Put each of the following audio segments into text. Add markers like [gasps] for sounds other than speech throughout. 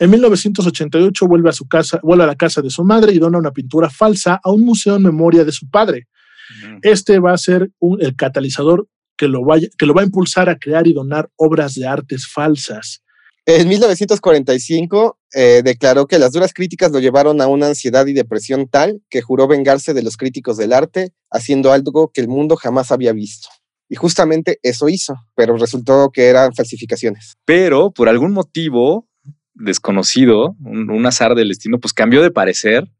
En 1988 vuelve a su casa, vuelve a la casa de su madre y dona una pintura falsa a un museo en memoria de su padre. Este va a ser un- el catalizador que lo, vaya- que lo va a impulsar a crear y donar obras de artes falsas. En 1945 eh, declaró que las duras críticas lo llevaron a una ansiedad y depresión tal que juró vengarse de los críticos del arte, haciendo algo que el mundo jamás había visto. Y justamente eso hizo, pero resultó que eran falsificaciones. Pero por algún motivo desconocido, un, azar del destino, pues cambió de parecer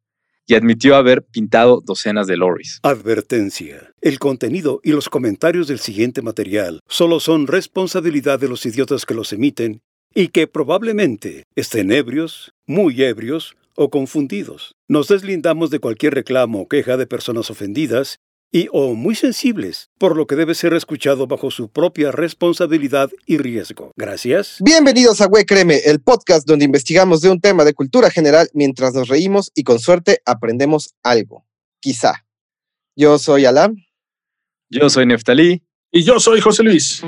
y admitió haber pintado docenas de lorries. Advertencia. El contenido y los comentarios del siguiente material solo son responsabilidad de los idiotas que los emiten y que probablemente estén ebrios, muy ebrios o confundidos. Nos deslindamos de cualquier reclamo o queja de personas ofendidas y o muy sensibles, por lo que debe ser escuchado bajo su propia responsabilidad y riesgo. Gracias. Bienvenidos a Güey Créeme, el podcast donde investigamos de un tema de cultura general mientras nos reímos y con suerte aprendemos algo. Quizá. Yo soy Alam. Yo soy Neftalí. Y yo soy José Luis.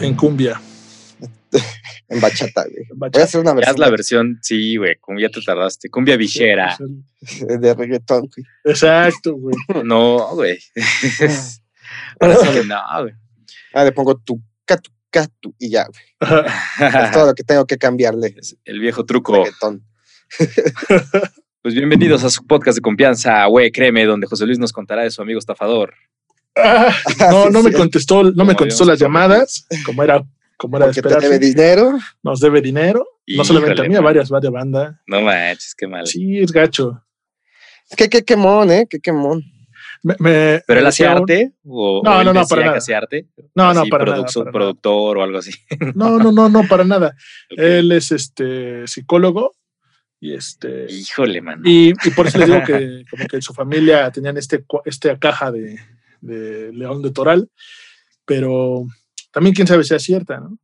En cumbia. [laughs] En bachata, güey. Voy a Bachata. hacer una versión haz la versión, sí, güey, como ya te tardaste. Cumbia vichera. [laughs] [laughs] de reggaetón, güey. Exacto, güey. No, güey. Ahora sí que no, güey. Ah, le pongo tu, catu, catu y ya, güey. Es todo lo que tengo que cambiarle. Es el viejo truco. Reggaetón. Pues bienvenidos a su podcast de confianza, güey, créeme, donde José Luis nos contará de su amigo estafador. Ah, no, no me contestó, no me contestó las llamadas, como era, como era de te debe esperarse. dinero. Nos debe dinero. No solamente a mí, a man. varias, varias bandas. No manches, qué mal. Sí, es gacho. Qué, qué quemón, ¿eh? Qué quemón. Me- me- ¿Pero él hacía arte? ¿O, No, o él no, no, para que nada. hacía arte? No, no, para nada, productor o algo así. No, no, no, no, para nada. [laughs] Ok. Él es este psicólogo y este Híjole, man. y, y por eso les digo que [laughs] como que en su familia tenían este esta caja de, de León de Toral, pero también quién sabe si es cierta, ¿no?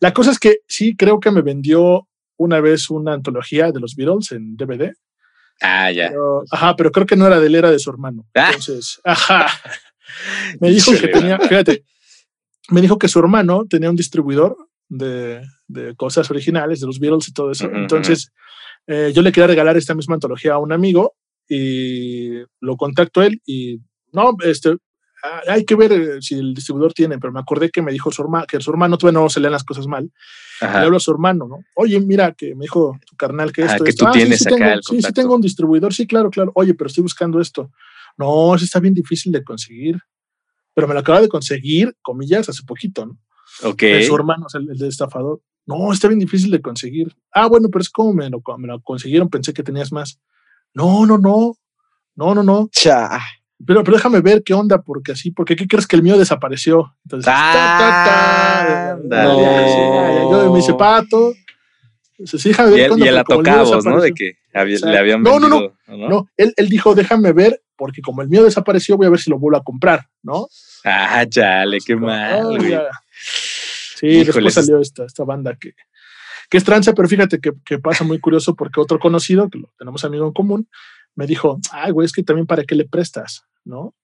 La cosa es que sí creo que me vendió una vez una antología de los Beatles en DVD, Ah, ya. pero, ajá, pero creo que no era de él, era de su hermano. Ah. Entonces, ajá. [laughs] Me dijo que tenía, fíjate, me dijo que su hermano tenía un distribuidor de, de cosas originales, de los Beatles y todo eso. Entonces, eh, yo le quería regalar esta misma antología a un amigo y lo contacto él y no, este, hay que ver eh, si el distribuidor tiene, pero me acordé que me dijo su hermano, que su hermano todavía no se leen las cosas mal. Ajá. Le hablo a su hermano, ¿no? Oye, mira, que me dijo tu carnal que Ah, esto, que esto. tú sí, tienes sí, acá tengo, el sí, sí, tengo un distribuidor, sí, claro, claro. Oye, pero estoy buscando esto. No, eso está bien difícil de conseguir. Pero me lo acaba de conseguir, comillas, hace poquito, ¿no? Ok. De su hermano, el, el de estafador. No, está bien difícil de conseguir. Ah, bueno, pero es como me lo, me lo consiguieron, pensé que tenías más. No, no, no. No, no, no. Cha. Pero, pero déjame ver qué onda, porque así, porque ¿qué crees que el mío desapareció? Entonces, ta, ta, ta, ya, ya, yo me hice pato. Entonces, sí, déjame ver Y el, onda, y el ¿no? De que había- le habían No, no, no. vendido. No, No, él, él dijo, déjame ver, porque como el mío desapareció, voy a ver si lo vuelvo a comprar, ¿no? Ah, chale, qué mal, güey. Sí, después salió esta, esta banda que, que es tranza, pero fíjate que, que pasa muy curioso porque otro conocido, que lo tenemos amigo en común, me dijo, ay, güey, es que también para qué le prestas, ¿no?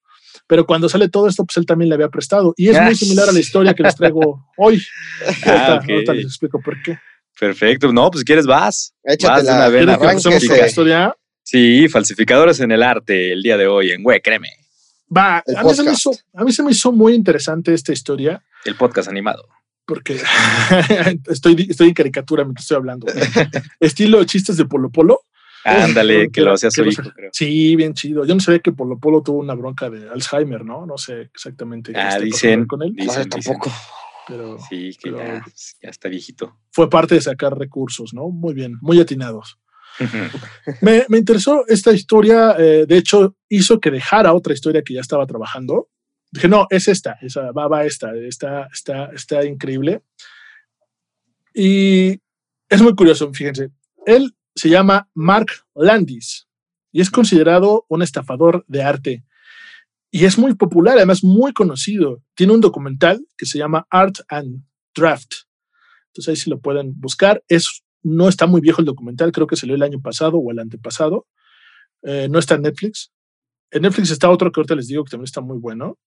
Pero cuando sale todo esto, pues él también le había prestado. Y es muy similar a la [laughs] historia que les traigo hoy. Ah, Ahorita, les explico por qué. Perfecto. No, pues si quieres vas. Vas de Échatela. una vez, ¿Quieres que arranque, empecemos con la arránquese. historia? Sí, falsificadores en el arte el día de hoy en Güey, créeme. Va, a mí, se me hizo, a mí se me hizo muy interesante esta historia. El podcast animado. porque [laughs] estoy, estoy en caricatura mientras estoy hablando. [laughs] Estilo chistes de Polo Polo. Ándale, que lo hacía su hijo, creo. Sí, bien chido. Yo no sabía que Polo Polo tuvo una bronca de Alzheimer, ¿no? No sé exactamente. qué Ah, esté dicen, con él, dicen. tampoco. pero Sí, que pero- ya, ya está viejito. fue parte de sacar recursos, ¿no? Muy bien, muy atinados. Me, me interesó esta historia, eh, de hecho, hizo que dejara otra historia que ya estaba trabajando. Dije, no, es esta, esa, va, va esta, está, está, está increíble. Y es muy curioso, fíjense. Él se llama Mark Landis y es considerado un estafador de arte. Y es muy popular, además muy conocido. Tiene un documental que se llama Art and Draft. Entonces ahí sí lo pueden buscar. Es, no está muy viejo el documental, creo que salió el año pasado o el antepasado. Eh, no está en Netflix. En Netflix está otro que ahorita les digo que también está muy bueno,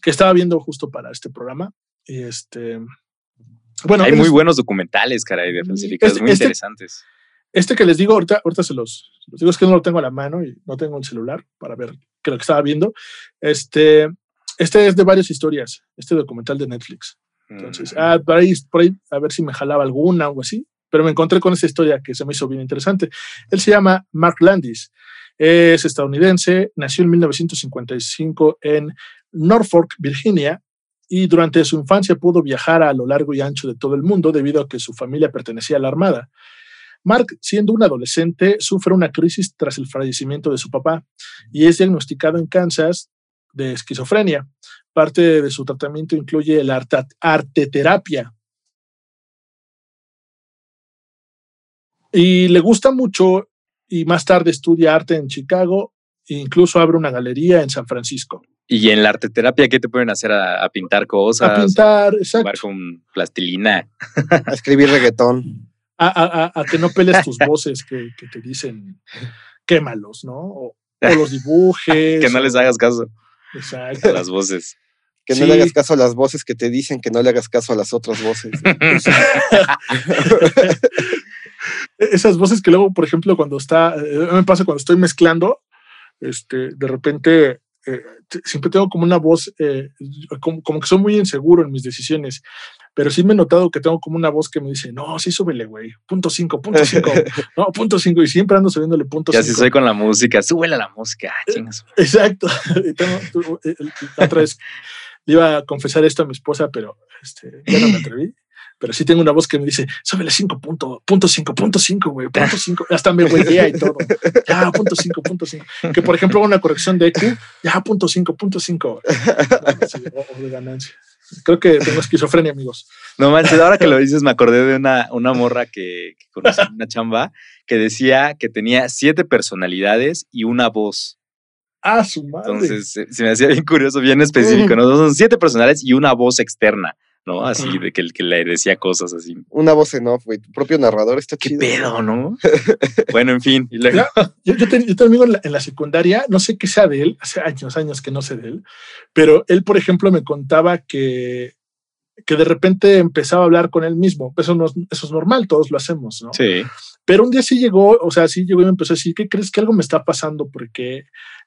que estaba viendo justo para este programa. Y este, bueno, Hay muy es- buenos documentales, caray, de falsificados, Este- muy este- interesantes. Este que les digo, ahorita, ahorita se los, digo, es que no lo tengo a la mano y no tengo el celular para ver qué es lo que estaba viendo. Este, este es de varias historias, este documental de Netflix. Entonces, Mm. ah, por, ahí, por ahí, a ver si me jalaba alguna o así, pero me encontré con esta historia que se me hizo bien interesante. Él se llama Mark Landis, es estadounidense, nació en 1955 en Norfolk, Virginia, y durante su infancia pudo viajar a lo largo y ancho de todo el mundo debido a que su familia pertenecía a la Armada. Mark, siendo un adolescente, sufre una crisis tras el fallecimiento de su papá y es diagnosticado en Kansas de esquizofrenia. Parte de su tratamiento incluye la arta- arteterapia. Y le gusta mucho y más tarde estudia arte en Chicago e incluso abre una galería en San Francisco. Y en la arteterapia, ¿qué te pueden hacer a, a pintar cosas? A pintar, a exacto. jugar con plastilina. A escribir reggaetón. A, a- a- a que no peles tus voces que, que te dicen quémalos, ¿no? O, o los [laughs] dibujes. que no les hagas caso Exacto. a las voces. Que no Sí. le hagas caso a las voces que te dicen que no le hagas caso a las otras voces. [laughs] Esas voces que luego, por ejemplo, cuando está, eh, me pasa cuando estoy mezclando, este, de repente eh, siempre tengo como una voz, eh, como, como que soy muy inseguro en mis decisiones, pero sí me he notado que tengo como una voz que me dice, no, sí, súbele, güey, punto cinco, punto cinco, [laughs] no, punto cinco, y siempre ando subiéndole punto Y así cinco. soy con la música. Súbele a la música. Ah, chingas. Exacto. [laughs] Y tengo- eh, otra vez le iba a confesar esto a mi esposa, pero este, ya no me atreví. Pero sí tengo una voz que me dice, súbele 5 punto, punto 5, punto 5, güey, punto 5. Hasta me huelguea y todo. Ya, punto 5, punto 5. Que por ejemplo una corrección de EQ, ya, punto 5, punto 5. O de ganancia. Creo que tengo esquizofrenia, amigos. No manches, ahora que lo dices, me acordé de una, una morra que, que conocí en una chamba que decía que tenía siete personalidades y una voz. Ah, su madre. Entonces se, se me hacía bien curioso, bien específico, ¿no? Son siete personalidades y una voz externa, ¿no? Así de que, el que le decía cosas así. Una voz en off, güey. Tu propio narrador está ¿Qué chido. pedo, no? [laughs] bueno, en fin. Y luego, Ya, yo, yo, ten- yo tengo un amigo en la, en la secundaria, no sé qué sea de él, hace años, años que no sé de él, pero él, por ejemplo, me contaba que, que de repente empezaba a hablar con él mismo. Eso, no, es- eso es normal, todos lo hacemos, ¿no? sí. Pero un día sí llegó, o sea, sí llegó y me empezó a decir, ¿qué crees que algo me está pasando? Porque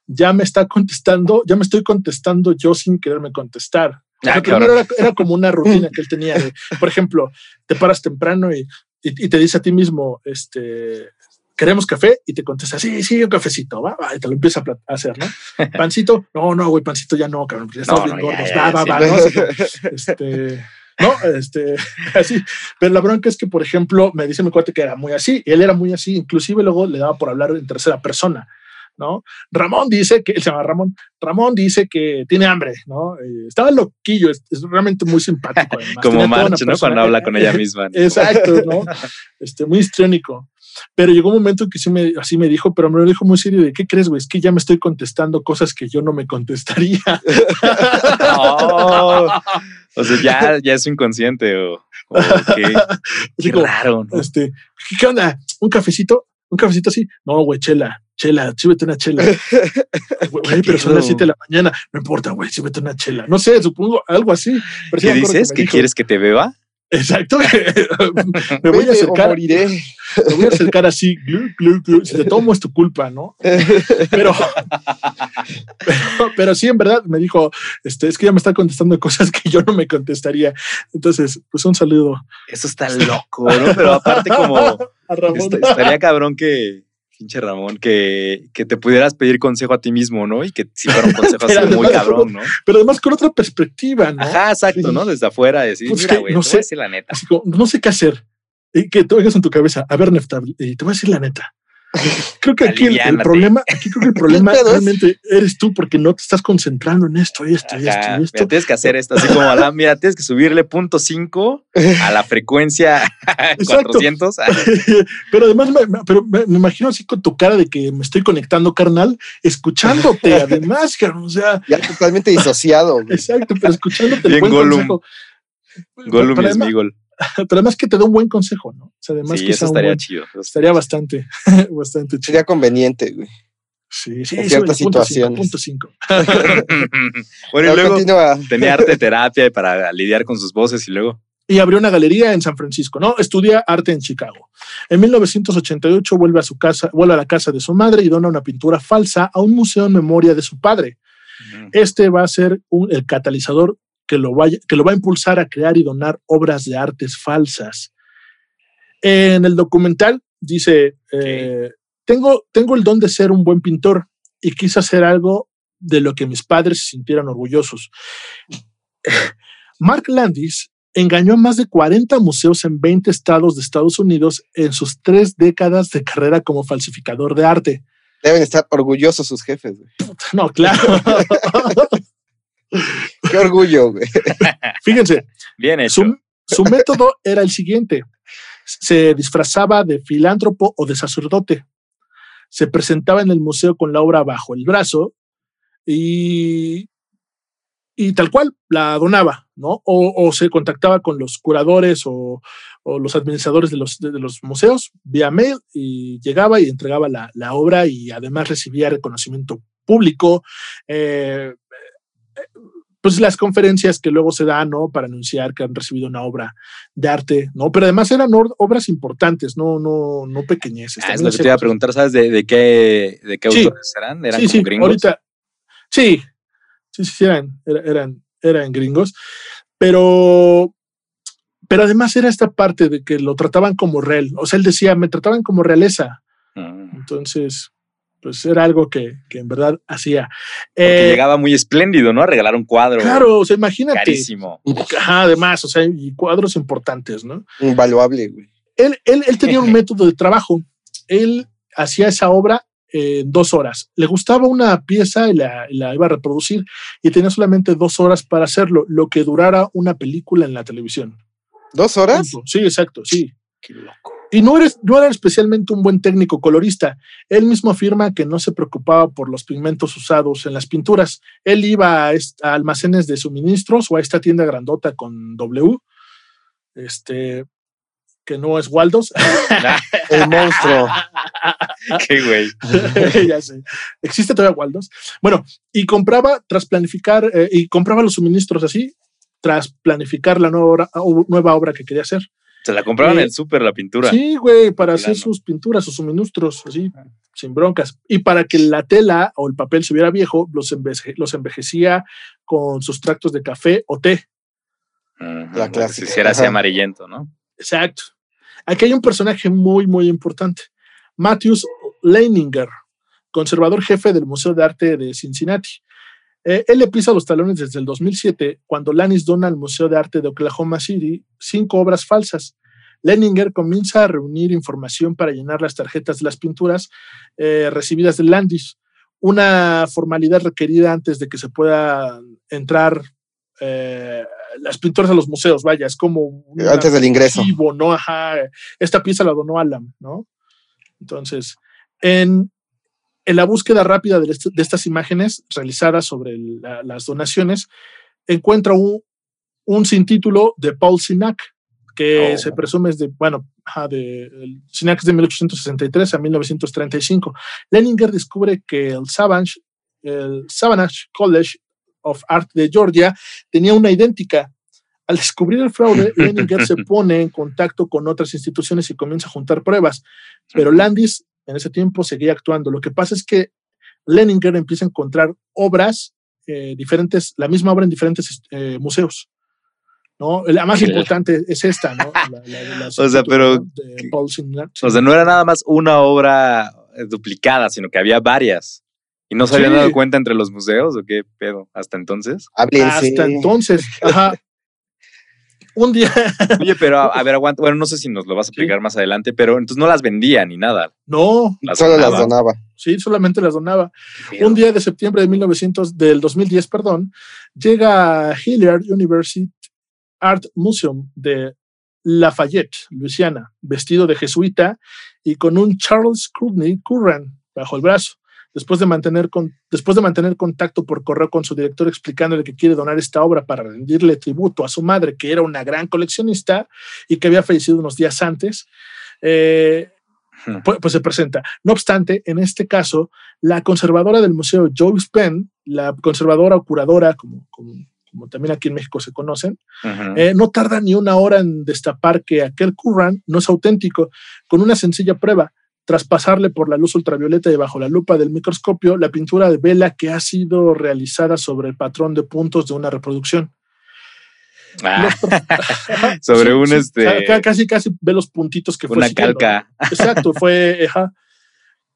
ya me está contestando, ya me estoy contestando yo sin quererme contestar. Ah, primero cabrón. era, era como una rutina [laughs] que él tenía de, por ejemplo, te paras temprano y, y, y te dice a ti mismo, este, queremos café y te contesta, sí, sí, un cafecito, va, va, y te lo empieza a hacer, ¿no? [laughs] Pancito, no, no, güey, pancito ya no, cabrón, ya estamos No, bien no, ya, gordos, ya, va, va, sí. va, no, Así [laughs] que, este, no, este, así, pero la bronca es que, por ejemplo, me dice mi cuate que era muy así, y él era muy así, inclusive luego le daba por hablar en tercera persona, ¿no? Ramón dice que, él [laughs] se llama Ramón, Ramón dice que tiene hambre, ¿no? Eh, estaba loquillo, es, es realmente muy simpático. [laughs] Como March, ¿no? Cuando habla con ella misma. ¿no? [laughs] Exacto, ¿no? Este, muy histriónico. Pero llegó un momento que sí me, así me dijo, pero me lo dijo muy serio de, ¿qué crees, güey? Es que ya me estoy contestando cosas que yo no me contestaría. Oh, o sea, ya, ya es inconsciente o, o qué, Así qué como, raro, ¿no? este, ¿qué, qué onda? ¿Un cafecito? ¿Un cafecito así? No, güey, chela, chela, súbete una chela. [laughs] Güey, pero son las pedo? 7 de la mañana. No importa, güey, súbete una chela. No sé, supongo algo así. Pero ¿Qué dices? ¿Que dijo, quieres que te beba? Exacto. [laughs] me voy a o acercar. moriré. Me voy a acercar así. glu, glu, glu. Si te tomo es tu culpa, ¿no? Pero, pero, pero sí, en verdad, me dijo, este, es que ya me está contestando cosas que yo no me contestaría. Entonces, pues un saludo Eso está loco, ¿no? Pero aparte como a Ramón. est- estaría cabrón que, pinche Ramón, que, que te pudieras pedir consejo a ti mismo, ¿no? Y que si fuera un consejo [laughs] así muy cabrón, ¿no? [laughs] Pero además con otra perspectiva, ¿no? Ajá, exacto, ¿no? Desde afuera decir, Pues mira, güey, no te voy sé. a decir la neta. Así como, no sé qué hacer. Y que te oigas en tu cabeza, a ver, Nefta, y te voy a decir la neta. [laughs] Creo que aquí el, problema, aquí creo que el [laughs] problema es? realmente eres tú porque no te estás concentrando en esto y esto y esto Ajá, y esto. mira, tienes que hacer esto así como, la- mira, tienes que subirle punto cinco a la frecuencia [laughs] Exacto. 400. Ah, pero además, me, me- pero me, me imagino así con tu cara de que me estoy conectando, carnal, escuchándote, además, o sea, Ya totalmente disociado. güey. exacto, pero escuchándote Bien Gollum. Gollum y además- Smigol. [laughs] pero además que te da un buen consejo, ¿no? O sea, además sí, que eso estaría buen- chido. estaría bastante, [laughs] bastante chido. Sería conveniente, güey. Sí, sí, en sí, ciertas oye, punto cinco, situaciones. punto cinco. [laughs] bueno, y luego continúa. tenía arte terapia para lidiar con sus voces y luego. y abrió una galería en San Francisco, ¿no? Estudia arte en Chicago. En 1988 vuelve a su casa, vuelve a la casa de su madre y dona una pintura falsa a un museo en memoria de su padre. Este va a ser un- el catalizador que lo, vaya, que lo va a impulsar a crear y donar obras de artes falsas. En el documental dice, eh, tengo, tengo el don de ser un buen pintor y quise hacer algo de lo que mis padres se sintieran orgullosos. [laughs] Mark Landis engañó a más de 40 museos en 20 estados de Estados Unidos en sus tres décadas de carrera como falsificador de arte. Deben estar orgullosos sus jefes, güey. No, claro. [laughs] [laughs] Qué orgullo, güey. [laughs] Fíjense, Bien hecho. su, su método era el siguiente. Se disfrazaba de filántropo o de sacerdote. Se presentaba en el museo con la obra bajo el brazo y, y tal cual la donaba, ¿no? O, o se contactaba con los curadores o, o los administradores de los, de, de los museos vía mail y llegaba y entregaba la, la obra y además recibía reconocimiento público. eh, pues las conferencias que luego se dan, ¿no? Para anunciar que han recibido una obra de arte, ¿no? Pero además eran obras importantes, no, no, no pequeñeces. Ah, es lo que te iba a preguntar, ¿sabes de, de qué, de qué Sí. autores eran? ¿Eran sí, como sí, gringos? ahorita. Sí, sí, sí, eran, era- eran, eran gringos, pero, pero además era esta parte de que lo trataban como real. O sea, él decía, me trataban como realeza. Mm. Entonces, pues era algo que, que en verdad hacía. Porque Eh, llegaba muy espléndido, ¿no? A regalar un cuadro. claro, o sea, imagínate. Carísimo. Ajá, además, o sea, y cuadros importantes, ¿no? Invaluable, güey. él, él, él tenía un [laughs] método de trabajo. Él hacía esa obra en dos horas. Le gustaba una pieza y la, la iba a reproducir y tenía solamente dos horas para hacerlo, lo que durara una película en la televisión. ¿Dos horas? Sí, exacto, sí. Qué loco. Y no, eres, no era especialmente un buen técnico colorista. Él mismo afirma que no se preocupaba por los pigmentos usados en las pinturas. Él iba a, almacenes de suministros o a esta tienda grandota con W, este, que no es Waldos. [laughs] El monstruo. Qué güey. [laughs] ya sé. Existe todavía Waldos. Bueno, y compraba tras planificar, eh, y compraba los suministros así, tras planificar la nueva obra, o- nueva obra que quería hacer. Se la compraban Eh, en el súper la pintura. Sí, güey, para hacer Plano. sus pinturas, sus suministros, así, sin broncas. Y para que la tela o el papel se viera viejo, los, enveje- los envejecía con sustractos de café o té. La clásica. Si hiciera así amarillento, ¿no? Exacto. Aquí hay un personaje muy, muy importante. Matthews Leininger, conservador jefe del Museo de Arte de Cincinnati. Eh, él le pisa los talones desde el 2007, cuando Lannis dona al Museo de Arte de Oklahoma City cinco obras falsas. Leininger comienza a reunir información para llenar las tarjetas de las pinturas eh, recibidas de Landis, una formalidad requerida antes de que se pueda entrar eh, las pinturas a los museos, vaya, es como Antes del ingreso. archivo, ¿no? Ajá, esta pieza la donó Alam, ¿no? Entonces, en, en la búsqueda rápida de, est- de estas imágenes realizadas sobre la- las donaciones, encuentra un, un sin título de Paul Sinac, que Oh. se presume es de, bueno, de, el Sinac es de 1863 a 1935. Leninger descubre que el Savage, el College of Art de Georgia tenía una idéntica. Al descubrir el fraude, [laughs] Leninger se pone en contacto con otras instituciones y comienza a juntar pruebas. Pero Landis en ese tiempo seguía actuando. Lo que pasa es que Leninger empieza a encontrar obras eh, diferentes, la misma obra en diferentes eh, museos. ¿no? La más importante es esta, ¿no? [laughs] La- la O sea, pero- de Paul Singer. O sea, no era nada más una obra eh, duplicada, sino que había varias. ¿Y no se habían Sí. dado cuenta entre los museos o qué pedo? Hasta entonces. Háblense. Hasta entonces, ajá. Un día, Oye, pero a, a ver, aguanta. Bueno, no sé si nos lo vas a Sí. explicar más adelante, pero entonces no las vendía ni nada. no, Las Solo las donaba. donaba. sí, solamente las donaba. Un día de septiembre de 1900, del 2010, perdón, llega a Hilliard University Art Museum de Lafayette, Luisiana, vestido de jesuita y con un Charles Courtney Curran bajo el brazo. Después de, mantener con, después de mantener contacto por correo con su director explicándole que quiere donar esta obra para rendirle tributo a su madre, que era una gran coleccionista y que había fallecido unos días antes, eh, pues, pues, se presenta. No obstante, en este caso, la conservadora del museo, Joyce Penn, la conservadora o curadora, como, como, también aquí en México se conocen, eh, no tarda ni una hora en destapar que aquel Curran no es auténtico, con una sencilla prueba. Tras pasarle por la luz ultravioleta y bajo la lupa del microscopio, la pintura de vela que ha sido realizada sobre el patrón de puntos de una reproducción. Ah, [laughs] sobre un este. Casi, casi ve los puntitos que fue. Una calca. Exacto, fue. [laughs]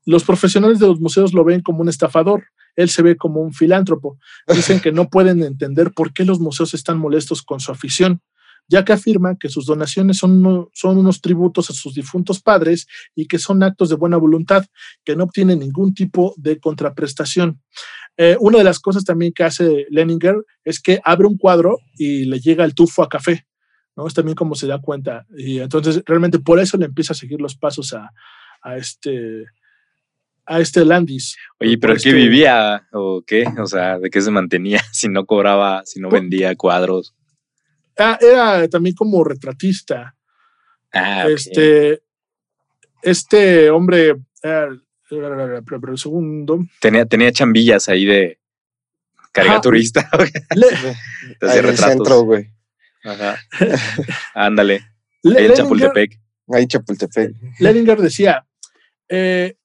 Los profesionales de los museos lo ven como un estafador. Él se ve como un filántropo. Dicen que no pueden entender por qué los museos están molestos con su afición, ya que afirma que sus donaciones son, son unos tributos a sus difuntos padres y que son actos de buena voluntad, que no obtienen ningún tipo de contraprestación. Eh, una de las cosas también que hace Leninger es que abre un cuadro y le llega el tufo a café, ¿no? Es también como se da cuenta. Y entonces realmente por eso le empieza a seguir los pasos a, este a este Landis. Oye, pero ¿qué vivía o qué? O sea, ¿de qué se mantenía [laughs] si no cobraba, si no vendía cuadros? Ah, era también como retratista. Ah, este, este hombre, pero, el segundo. Tenía, tenía chambillas ahí de caricaturista. [laughs] ahí en centro, güey. Ajá. Ándale. ahí en Chapultepec. Ahí Chapultepec. Leninger decía, eh,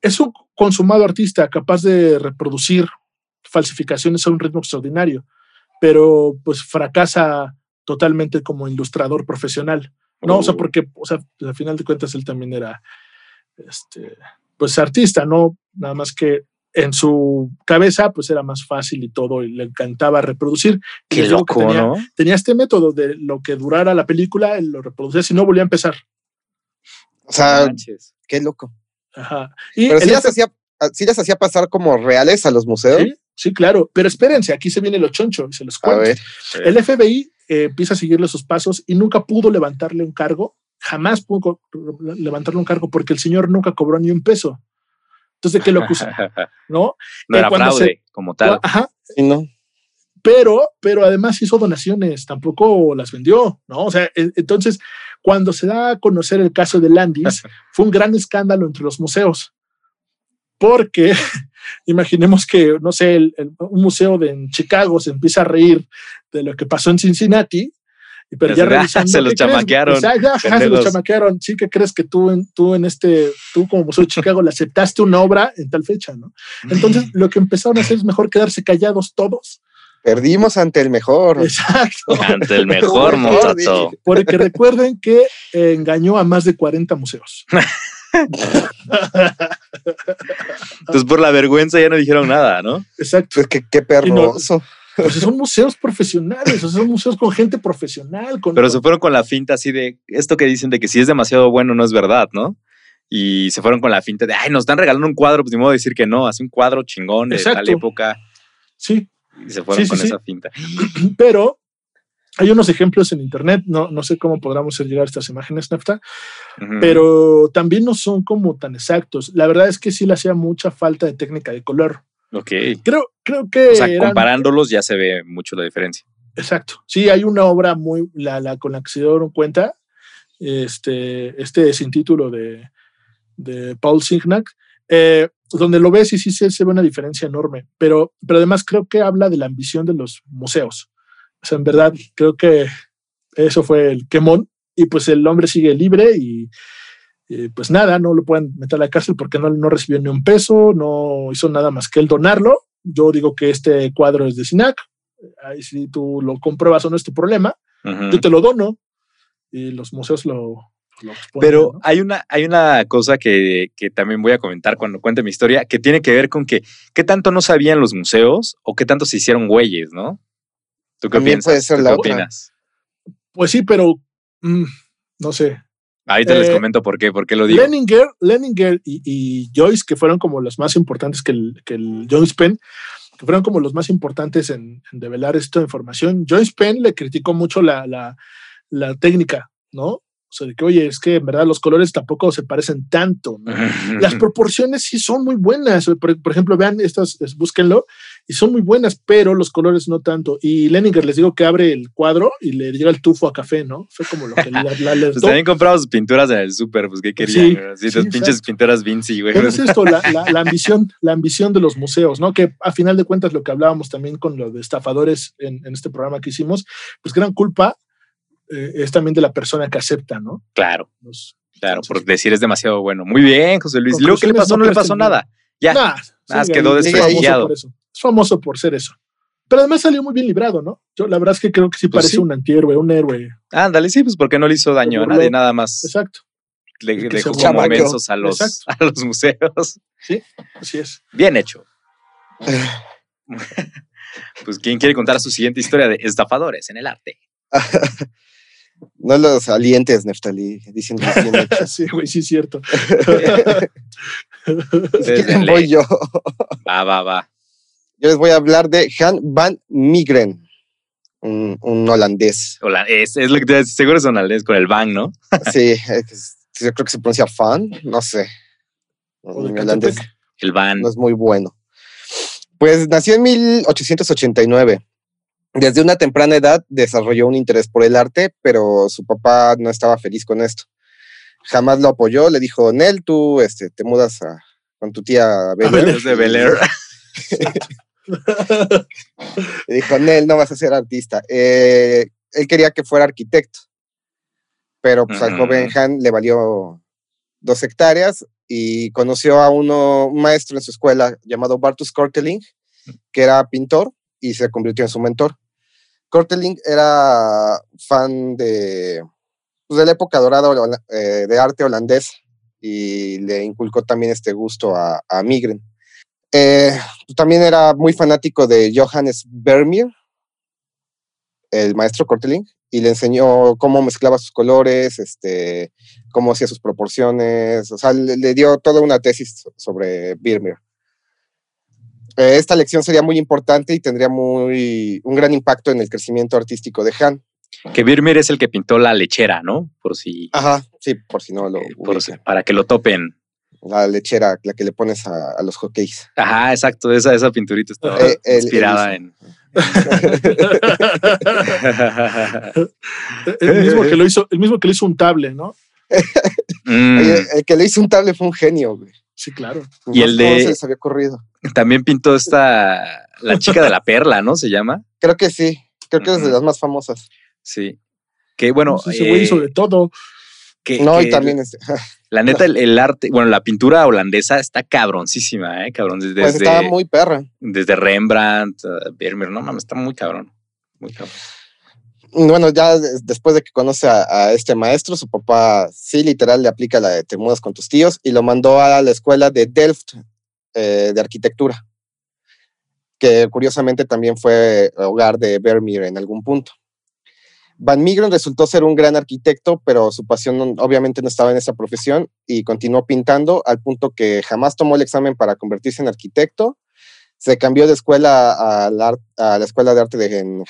es un consumado artista capaz de reproducir falsificaciones a un ritmo extraordinario, pero pues fracasa totalmente como ilustrador profesional. No, o sea, oh. porque, o sea, al final de cuentas él también era este, pues artista, ¿no? Nada más que en su cabeza pues era más fácil y todo y le encantaba reproducir. Qué loco, tenía, ¿no? Tenía este método de lo que durara la película, él lo reproducía si no volvía a empezar. O sea, qué loco. Ajá. Y Pero si las, hacía, las hacía pasar como reales a los museos. Sí, claro. Pero espérense, aquí se viene lo choncho y se los cuento. El FBI eh, empieza a seguirle sus pasos y nunca pudo levantarle un cargo jamás pudo levantarle un cargo porque el señor nunca cobró ni un peso. Entonces, ¿de qué lo acusan? [laughs] ¿No? No eh, era fraude como tal. Ajá. no. Pero, pero además hizo donaciones, tampoco las vendió, ¿no? O sea, e, entonces, cuando se da a conocer el caso de Landis, [laughs] fue un gran escándalo entre los museos. Porque [laughs] imaginemos que, no sé, un museo de en Chicago se empieza a reír de lo que pasó en Cincinnati pero ya [laughs] se los chamaquearon. ya, se los chamaquearon. Sí, que crees que tú en, tú en este, tú como Museo de Chicago le aceptaste una obra en tal fecha, ¿no? Entonces, [laughs] lo que empezaron a hacer es mejor quedarse callados todos. Perdimos ante el mejor. Exacto. [laughs] Ante el mejor, muchacho. Porque recuerden que engañó a más de 40 museos. Entonces, por la vergüenza ya no dijeron nada, ¿no? Exacto. Pues que qué perroso. Pues son museos profesionales, son museos con gente profesional. Pero se fueron con la finta así de esto que dicen de que si es demasiado bueno no es verdad, ¿no? Y se fueron con la finta de, ay, nos están regalando un cuadro, pues ni modo de decir que no, así un cuadro chingón de tal época. Sí. Y se fueron con esa finta. [clears throat] Pero hay unos ejemplos en internet, no, no sé cómo podamos llegar a estas imágenes, Nafta, pero también no son como tan exactos. La verdad es que sí le hacía mucha falta de técnica de color. Ok. Creo, creo que. O sea, comparándolos ya se ve mucho la diferencia. Exacto. Sí, hay una obra muy, la, la con la que se dieron cuenta, este, este sin título de, de Paul Signac, eh, donde lo ves y sí se, se, ve una diferencia enorme, pero, pero además creo que habla de la ambición de los museos. O sea, en verdad, creo que eso fue el quemón y pues el hombre sigue libre y, pues nada, no lo pueden meter a la cárcel porque no, no recibió ni un peso, no hizo nada más que el donarlo. Yo digo que este cuadro es de SINAC, ahí si tú lo compruebas o no es tu problema, yo te lo dono y los museos lo... Pero hay, una, hay una cosa que, que, también voy a comentar cuando cuente mi historia, que tiene que ver con que qué tanto no sabían los museos o qué tanto se hicieron güeyes, ¿no? ¿Tú qué piensas? ¿Tú qué opinas? Pues sí, pero mm, no sé. Ahorita te les eh, comento por qué, por qué lo digo. Leninger, Leninger y, Joyce, que fueron como los más importantes que el, que el Joyce Penn, que fueron como los más importantes en, develar esta información. Joyce Penn le criticó mucho la, la, la técnica, ¿no? O sea, de que, oye, es que en verdad los colores tampoco se parecen tanto. ¿no? [laughs] Las proporciones sí son muy buenas. Por, por, ejemplo, vean estas, búsquenlo, y son muy buenas, pero los colores no tanto. Y Leninger les digo que abre el cuadro y le llega el tufo a café, ¿no? Fue como lo que [laughs] la, la pues también comprado sus pinturas en el súper, pues qué querían. Sí, sí, las pinches pinturas Vinci, güey. Pero es esto, la, la, ambición, la ambición de los museos, ¿no? Que a final de cuentas lo que hablábamos también con los estafadores en, en este programa que hicimos, pues gran culpa eh, es también de la persona que acepta, ¿no? Claro. claro, por decir es demasiado bueno. Muy bien, José Luis. ¿Y luego qué le pasó? No, le pasó nada. Ya. Nada, quedó desprestigiado. Es famoso por ser eso. Pero además salió muy bien librado, ¿no? Yo la verdad es que creo que sí pues parece un antihéroe, un héroe. Ándale, sí, pues porque no le hizo daño a nadie, nada más. Exacto. Le dejó como mensos a los, a los museos. Sí, así es. Bien hecho. [sighs] pues, ¿quién quiere contar su siguiente historia de estafadores en el arte? [laughs] No los alientes, Neftali, diciendo [laughs] Sí, güey, sí es cierto. [laughs] [laughs] voy yo. Va, va, va. Yo les voy a hablar de Han van Migren, un, holandés. es, es, lo que te seguro es holandés con el van, ¿no? sí, yo creo que se pronuncia fan, no sé. holandés. El van. No es muy bueno. Pues nació en 1889 desde una temprana edad desarrolló un interés por el arte, pero su papá no estaba feliz con esto. Jamás lo apoyó, le dijo, Nel, tú este, te mudas con tu tía Bel [laughs] de Bel [laughs] le dijo, Nel, no vas a ser artista. Eh, él quería que fuera arquitecto, pero pues, al joven Han le valió dos hectáreas y conoció a uno, un maestro en su escuela llamado Bartus Korteling, que era pintor y se convirtió en su mentor. Korteling era fan de, pues, de la época dorada eh, de arte holandés y le inculcó también este gusto a, a Migren. Eh, también era muy fanático de Johannes Vermeer, el maestro Korteling, y le enseñó cómo mezclaba sus colores, este, cómo hacía sus proporciones, o sea, le, le dio toda una tesis sobre Vermeer. Eh, esta lección sería muy importante y tendría muy, un gran impacto en el crecimiento artístico de Han. Que Birmer es el que pintó la lechera, ¿no? Por si. Ajá, sí, por si no lo. Eh, para que lo topen. La lechera, la que le pones a, los hockeys. Ajá, exacto. Esa, esa pinturita está eh, inspirada en. [laughs] el, mismo que lo hizo, el mismo que le hizo un table, ¿no? [laughs] Mm. el que le hizo un table fue un genio, güey. Sí, claro. Y el de. Se les había ocurrido. También pintó esta. La chica de la perla, ¿no? Se llama. Creo que sí. Creo que es de las más famosas. Sí. Que bueno. Sí, ese güey hizo de todo. Que, no, y también este. La neta, el, arte, bueno, la pintura holandesa está cabroncísima, ¿eh? Cabrón. Desde, pues está muy perra. Desde Rembrandt, Vermeer, no mames, está muy cabrón. Muy cabrón bueno, ya después de que conoce a, este maestro, su papá sí literal le aplica la de te mudas con tus tíos y lo mandó a la escuela de Delft eh, de arquitectura, que curiosamente también fue hogar de Vermeer en algún punto. Van Migren resultó ser un gran arquitecto, pero su pasión obviamente no estaba en esa profesión y continuó pintando al punto que jamás tomó el examen para convertirse en arquitecto. Se cambió de escuela a la, Escuela de Arte de Den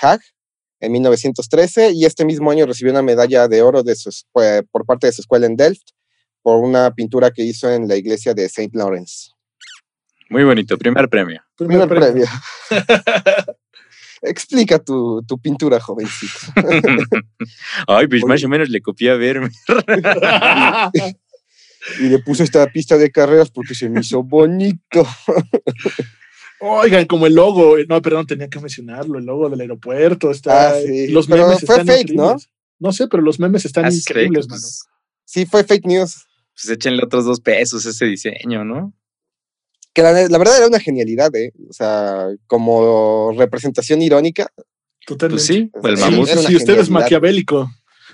en 1913 y este mismo año recibió una medalla de oro de por parte de su escuela en Delft por una pintura que hizo en la iglesia de Saint Lawrence. Muy bonito, primer premio. Primer, premio. [laughs] Explica tu, pintura, jovencito. [laughs] Ay, pues más o menos le copié a verme. [laughs] y le puse esta pista de carreras porque se me hizo bonito. Oigan, como el logo, eh, no, perdón, tenía que mencionarlo, el logo del aeropuerto está. Ah, sí. Los memes fue fake, ¿no? No sé, pero los memes están ah, increíbles, mano. Pues, sí, fue fake news. Pues échenle otros dos pesos ese diseño, ¿no? Que la, verdad era una genialidad, ¿eh? O sea, como representación irónica. Totalmente. Pues sí, el mamut. Sí, usted es maquiavélico.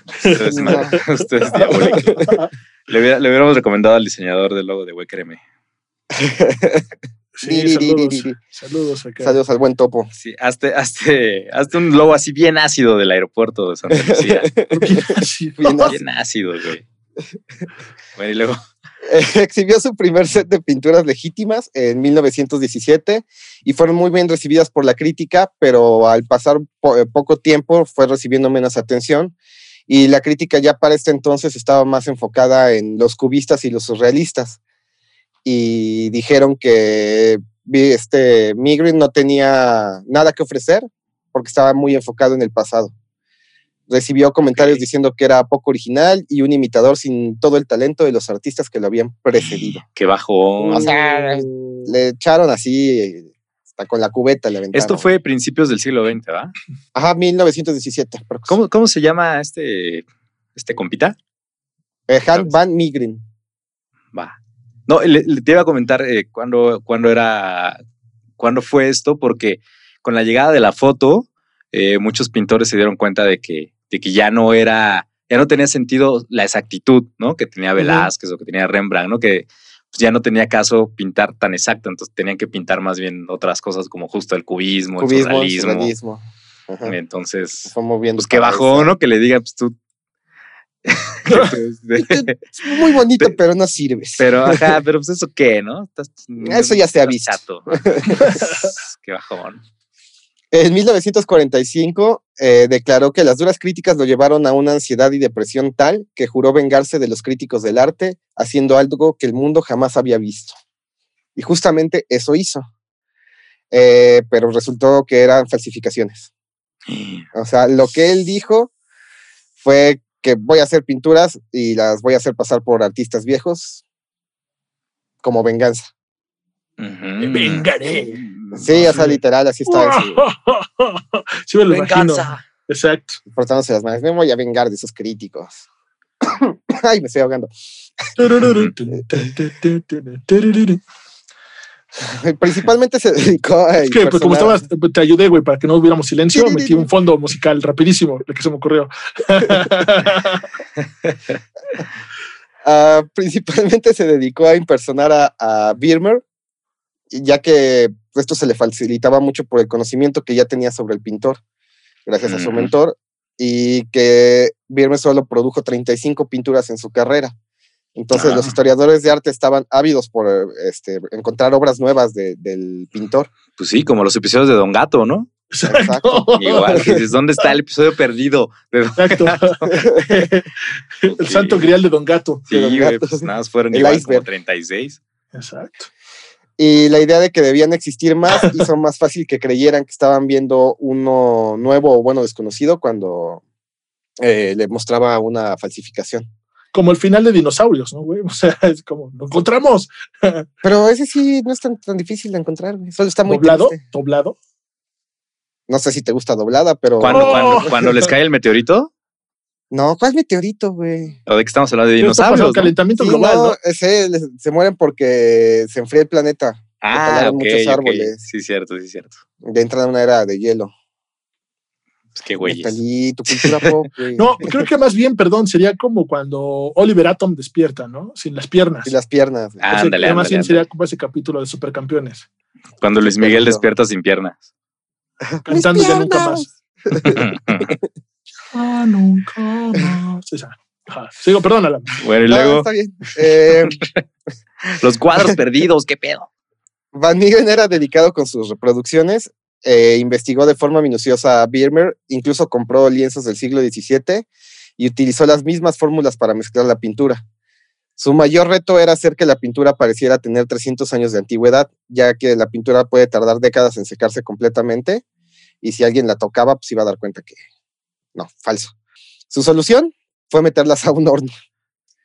Usted es, [laughs] usted es diabólico. [laughs] le, hubiéramos recomendado al diseñador del logo de Wekreme. [laughs] Sí, saludos, saludos, acá. saludos al buen topo. Sí, hazte, hazte, hazte, un logo así bien ácido del aeropuerto de Santa Lucía. [laughs] [laughs] bien, ácido. bien, ácido, güey. Bueno, y luego. Exhibió su primer set de pinturas legítimas en 1917 y fueron muy bien recibidas por la crítica, pero al pasar eh, poco tiempo fue recibiendo menos atención Y la crítica ya para este entonces estaba más enfocada en los cubistas y los surrealistas. Y dijeron que este Migrin no tenía nada que ofrecer porque estaba muy enfocado en el pasado. Recibió comentarios diciendo que era poco original y un imitador sin todo el talento de los artistas que lo habían precedido. [gasps] Qué bajo. O sea, le echaron así hasta con la cubeta le aventaron. Esto fue principios del siglo XX, ¿va? Ajá, 1917. ¿Cómo, ¿Cómo, se llama este, este compita? Eh, Han Van Migrin. Va. No, le, te iba a comentar eh, cuándo, era, cuándo fue esto, porque con la llegada de la foto, eh, muchos pintores se dieron cuenta de que, de que ya no era, ya no tenía sentido la exactitud, ¿no? Que tenía Velázquez o que tenía Rembrandt, ¿no? Que pues, ya no tenía caso pintar tan exacto, entonces tenían que pintar más bien otras cosas como justo el cubismo, cubismo el surrealismo. Entonces, pues que bajó, ¿no? Que le diga, pues tú. [laughs] muy bonito, pero no sirves. Pero, ajá, pero pues eso qué, ¿no? [laughs] eso ya se ha visto. [laughs] qué bajón. En 1945 eh, declaró que las duras críticas lo llevaron a una ansiedad y depresión tal que juró vengarse de los críticos del arte, haciendo algo que el mundo jamás había visto. Y justamente eso hizo. Eh, pero resultó que eran falsificaciones. [gasps] O sea, lo que él dijo fue que voy a hacer pinturas y las voy a hacer pasar por artistas viejos como venganza. Vengaré. Sí, o sea, literal, así está. [laughs] sí, me lo imagino. Exacto. Portándose las manos. Me voy a vengar de esos críticos. [coughs] Ay, me estoy ahogando. [laughs] Principalmente se dedicó a. Es que, pues, como estabas, te ayudé, güey, para que no hubiéramos silencio. metí un fondo musical rapidísimo, lo que se me ocurrió. uh, [laughs] principalmente se dedicó a impersonar a, a Birmer, ya que esto se le facilitaba mucho por el conocimiento que ya tenía sobre el pintor, gracias a su mentor, y que Birme solo produjo 35 pinturas en su carrera. Entonces los ah. historiadores de arte estaban ávidos por este, encontrar obras nuevas del pintor. Pues sí, como los episodios de Don Gato, ¿no? Exacto. [laughs] Igual, dices, ¿dónde está el episodio perdido? Exacto. [laughs] el santo grial de Don Gato. Sí, pues nada fueron igual como 36. Exacto. Y la idea de que debían existir más [laughs] hizo más fácil que creyeran que estaban viendo uno nuevo o bueno desconocido cuando eh, le mostraba una falsificación. Como el final de dinosaurios, ¿no, güey? [laughs] O sea, es como, lo encontramos. [laughs] Pero ese sí no es tan, tan difícil de encontrar, güey. Solo está muy ¿Doblado? ¿Doblado? No sé si te gusta doblada, pero. ¿Cuándo, cuando, les cae el meteorito? No, ¿cuál meteorito, güey? ¿O de qué estamos hablando? ¿De dinosaurios? calentamiento global. No, Ese, se mueren porque se enfría el planeta. Ah, muchos árboles. Sí, cierto, sí, cierto. De entrada a una era de hielo. Pues qué güey. tu cultura pop, [laughs] güey. No, creo que más bien, perdón, sería como cuando Oliver Atom despierta, ¿no? Sin las piernas. Sin las piernas. Ándale, Más bien sería como ese capítulo de Supercampeones. Cuando Luis Miguel despierta sin piernas. Cantando ya nunca más. [laughs] ah, nunca más. Sigo, perdónala. Bueno, y luego. está bien. Eh, [laughs] Los cuadros perdidos, qué pedo. Van Miguel era dedicado con sus reproducciones, eh, investigó de forma minuciosa a Birmer, incluso compró lienzos del siglo XVII y utilizó las mismas fórmulas para mezclar la pintura. Su mayor reto era hacer que la pintura pareciera tener 300 años de antigüedad, ya que la pintura puede tardar décadas en secarse completamente y si alguien la tocaba, pues iba a dar cuenta que no, falso. Su solución fue meterlas a un horno.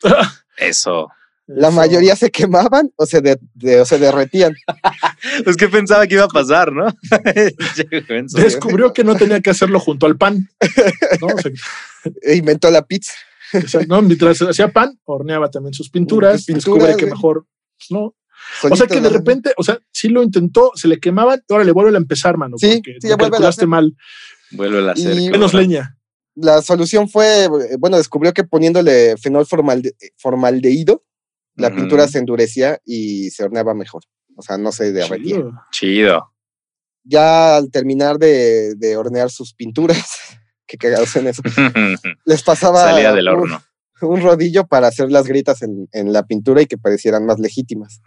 [laughs] Eso. La mayoría se quemaban o se, se derretían. [laughs] pues que pensaba que iba a pasar, ¿no? [laughs] Descubrió que no tenía que hacerlo junto al pan. E inventó la pizza. ¿no? Mientras hacía pan, horneaba también sus pinturas, descubre que mejor, pues, ¿no? o sea que de repente, o sea, sí lo intentó, se le quemaban, ahora le vuelve a empezar, mano. Sí, porque sí, ya calculaste mal. Vuelve a hacer. Menos leña. La solución fue, bueno, descubrió que poniéndole fenol formaldehído, la pintura se endurecía y se horneaba mejor. O sea, no se derretía. Chido. Ya al terminar de, hornear sus pinturas, [laughs] que cagados en eso, [laughs] les pasaba Salía del horno. Un, rodillo para hacer las gritas en, la pintura y que parecieran más legítimas.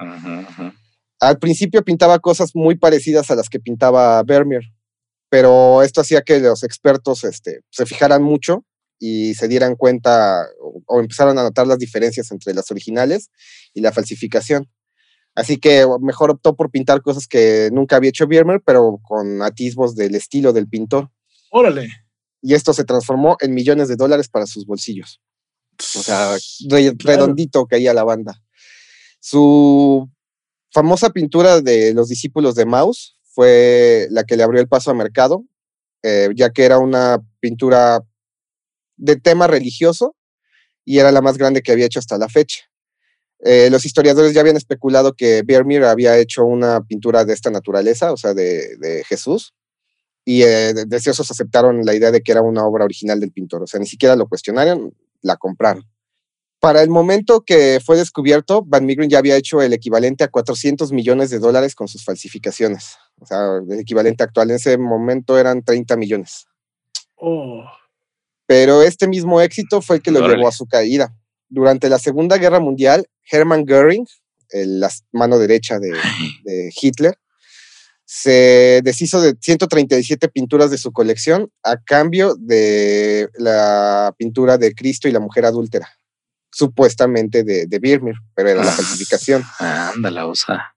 Al principio pintaba cosas muy parecidas a las que pintaba Vermeer, pero esto hacía que los expertos este, se fijaran mucho y se dieran cuenta o, empezaron a notar las diferencias entre las originales y la falsificación. Así que mejor optó por pintar cosas que nunca había hecho Biermer, pero con atisbos del estilo del pintor. Órale. Y esto se transformó en millones de dólares para sus bolsillos. O sea, redondito caía la banda. Su famosa pintura de los discípulos de Maus fue la que le abrió el paso a mercado, eh, ya que era una pintura de tema religioso y era la más grande que había hecho hasta la fecha. Eh, los historiadores ya habían especulado que Vermeer había hecho una pintura de esta naturaleza, o sea, de, Jesús, y eh, deseosos aceptaron la idea de que era una obra original del pintor, o sea, ni siquiera lo cuestionaron, la compraron. Para el momento que fue descubierto, Van Migren ya había hecho el equivalente a 400 millones de dólares con sus falsificaciones. O sea, el equivalente actual en ese momento eran 30 millones. Oh. Pero este mismo éxito fue el que lo llevó a su caída. Durante la Segunda Guerra Mundial, Hermann Göring, la mano derecha de, de Hitler, se deshizo de 137 pinturas de su colección a cambio de la pintura de Cristo y la mujer adúltera supuestamente de, de Birmir, pero era la ah, falsificación. Ándala, o sea.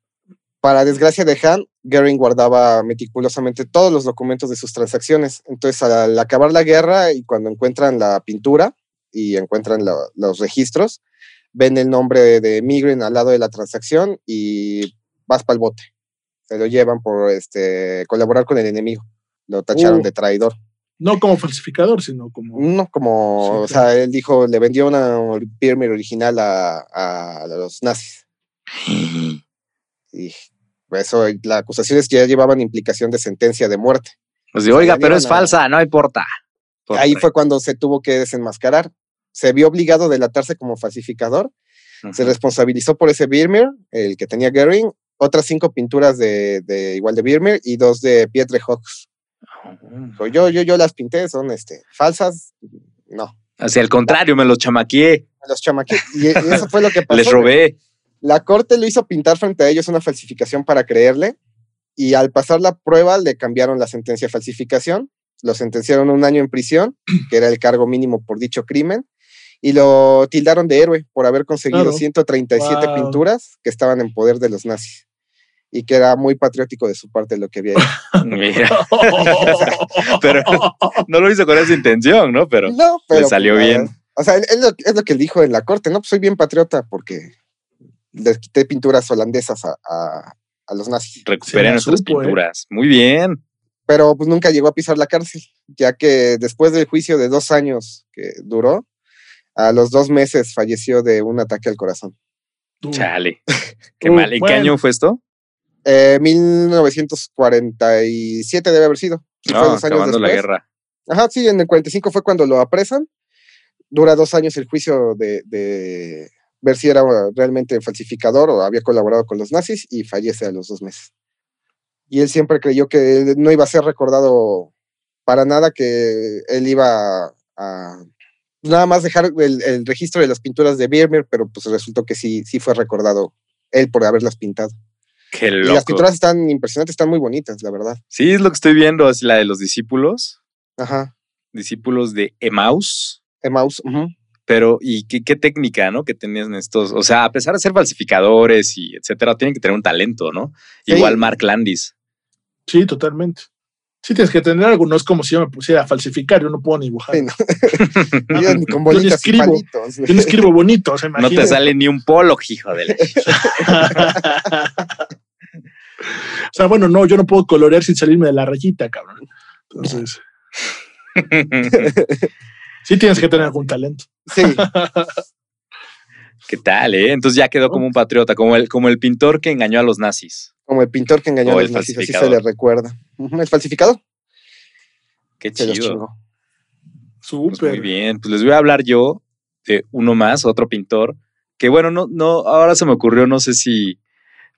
Para desgracia de Han, Goering guardaba meticulosamente todos los documentos de sus transacciones. Entonces, al acabar la guerra y cuando encuentran la pintura y encuentran los registros, ven el nombre de Migren al lado de la transacción y vas para el bote. Se lo llevan por este, colaborar con el enemigo. Lo tacharon uh. de traidor. No como falsificador, sino como. No, como. o sea, él dijo, le vendió una Pyramid original a, los nazis. [gasps] y eso, la acusación es que ya llevaban implicación de sentencia de muerte. Pues oiga, pero es falsa, no importa. Ahí fue cuando se tuvo que desenmascarar. Se vio obligado a delatarse como falsificador. Se responsabilizó por ese Birmer, el que tenía Goering, otras cinco pinturas de, de igual de Birmer y dos de Pietre Hawks yo, yo, yo las pinté, son este, falsas, no. Hacia el contrario, me los chamaqueé. Me los chamaqueé. Y eso fue lo que [laughs] pasó. Les robé. La corte lo hizo pintar frente a ellos una falsificación para creerle. Y al pasar la prueba, le cambiaron la sentencia de falsificación. Lo sentenciaron a un año en prisión, que era el cargo mínimo por dicho crimen. Y lo tildaron de héroe por haber conseguido 137 pinturas que estaban en poder de los nazis y que era muy patriótico de su parte lo que había hecho. [laughs] [laughs] pero no lo hizo con esa intención, ¿no? Pero, no, le salió pues, bien. O sea, es lo, es lo, que dijo en la corte, ¿no? Pues soy bien patriota porque les quité pinturas holandesas a, los nazis. Recuperen nuestras ¿eh? pinturas. Muy bien. Pero pues nunca llegó a pisar la cárcel, ya que después del juicio de dos años que duró, a los dos meses falleció de un ataque al corazón. Chale. [laughs] Qué mal. ¿En qué año fue esto? 1947 eh, debe haber sido. No, acabando la guerra. Ajá, sí, en el 45 fue cuando lo apresan. Dura dos años el juicio de, ver si era realmente falsificador o había colaborado con los nazis y fallece a los dos meses. Y él siempre creyó que no iba a ser recordado para nada, que él iba a, nada más dejar el, registro de las pinturas de Birmer, pero pues resultó que sí, sí fue recordado él por haberlas pintado. Qué loco. Y las pinturas están impresionantes, están muy bonitas, la verdad. Sí, es lo que estoy viendo, es la de los discípulos. Ajá. Discípulos de Emmaus. Emmaus, Pero, ¿y qué, técnica, no? Que tenían estos, o sea, a pesar de ser falsificadores y etcétera, tienen que tener un talento, ¿no? Igual Mark Landis. Sí, totalmente. Sí, tienes que tener algo, no es como si yo me pusiera a falsificar, yo no puedo ni dibujar. [laughs] yo ni con yo escribo, yo no escribo bonito, o sea, No te sale ni un polo, hijo de la... [laughs] O sea, bueno, no, yo no puedo colorear sin salirme de la rayita, cabrón. Entonces. [laughs] sí tienes que tener algún talento. Sí. [laughs] ¿Qué tal, eh? Entonces ya quedó como un patriota, como el, como el pintor que engañó a los nazis. Como el pintor que engañó a los nazis, así se le recuerda. El falsificado. Qué chido. Súper. Pues muy bien, pues les voy a hablar yo de uno más, otro pintor, que bueno, no, no, ahora se me ocurrió, no sé si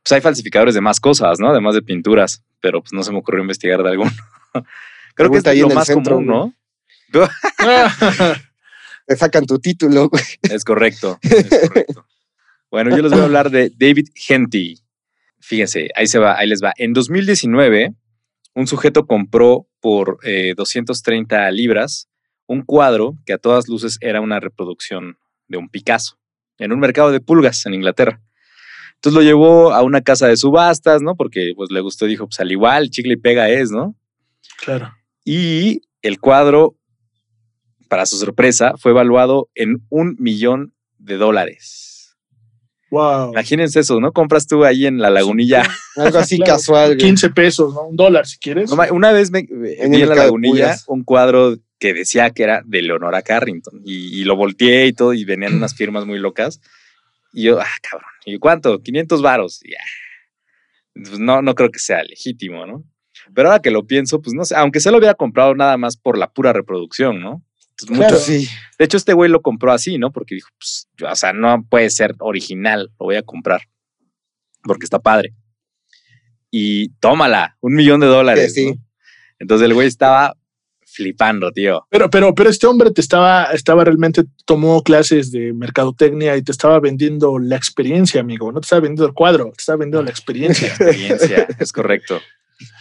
pues hay falsificadores de más cosas, ¿no? Además de pinturas, pero pues no se me ocurrió investigar de alguno. [laughs] Creo que es lo más común, ¿no? [laughs] Te sacan tu título. Es correcto, es correcto. Bueno, yo les voy a hablar de David Henty. Fíjense, ahí se va, ahí les va. En 2019, un sujeto compró por 230 eh, libras un cuadro que a todas luces era una reproducción de un Picasso en un mercado de pulgas en Inglaterra. Entonces lo llevó a una casa de subastas, ¿no? Porque pues le gustó, dijo, pues al igual, chicle y pega es, ¿no? Claro. Y el cuadro, para su sorpresa, fue evaluado en un millón de dólares. Wow. Imagínense eso, ¿no? Compras tú ahí en la lagunilla. Algo así [laughs] Claro. casual. güey. 15 pesos, ¿no? Un dólar si quieres. No una vez me, vi en la lagunilla un cuadro que decía que era de Leonora Carrington y, y lo volteé y todo y venían unas firmas muy locas. Y yo, ah, cabrón, ¿y cuánto? 500 varos. Y, ah, pues no, no creo que sea legítimo, ¿no? Pero ahora que lo pienso, pues no sé, aunque se lo hubiera comprado nada más por la pura reproducción, ¿no? Pues Claro. muchos- Sí. de hecho, este güey lo compró así, ¿no? Porque dijo, pues, yo, o sea, no puede ser original, lo voy a comprar. Porque está padre. Y tómala, un millón de dólares. Sí, sí. ¿no? Entonces el güey estaba flipando, tío. Pero, pero, pero este hombre te estaba, estaba realmente, tomó clases de mercadotecnia y te estaba vendiendo la experiencia, amigo. No te estaba vendiendo el cuadro, te estaba vendiendo la experiencia. [laughs] Experiencia, es correcto.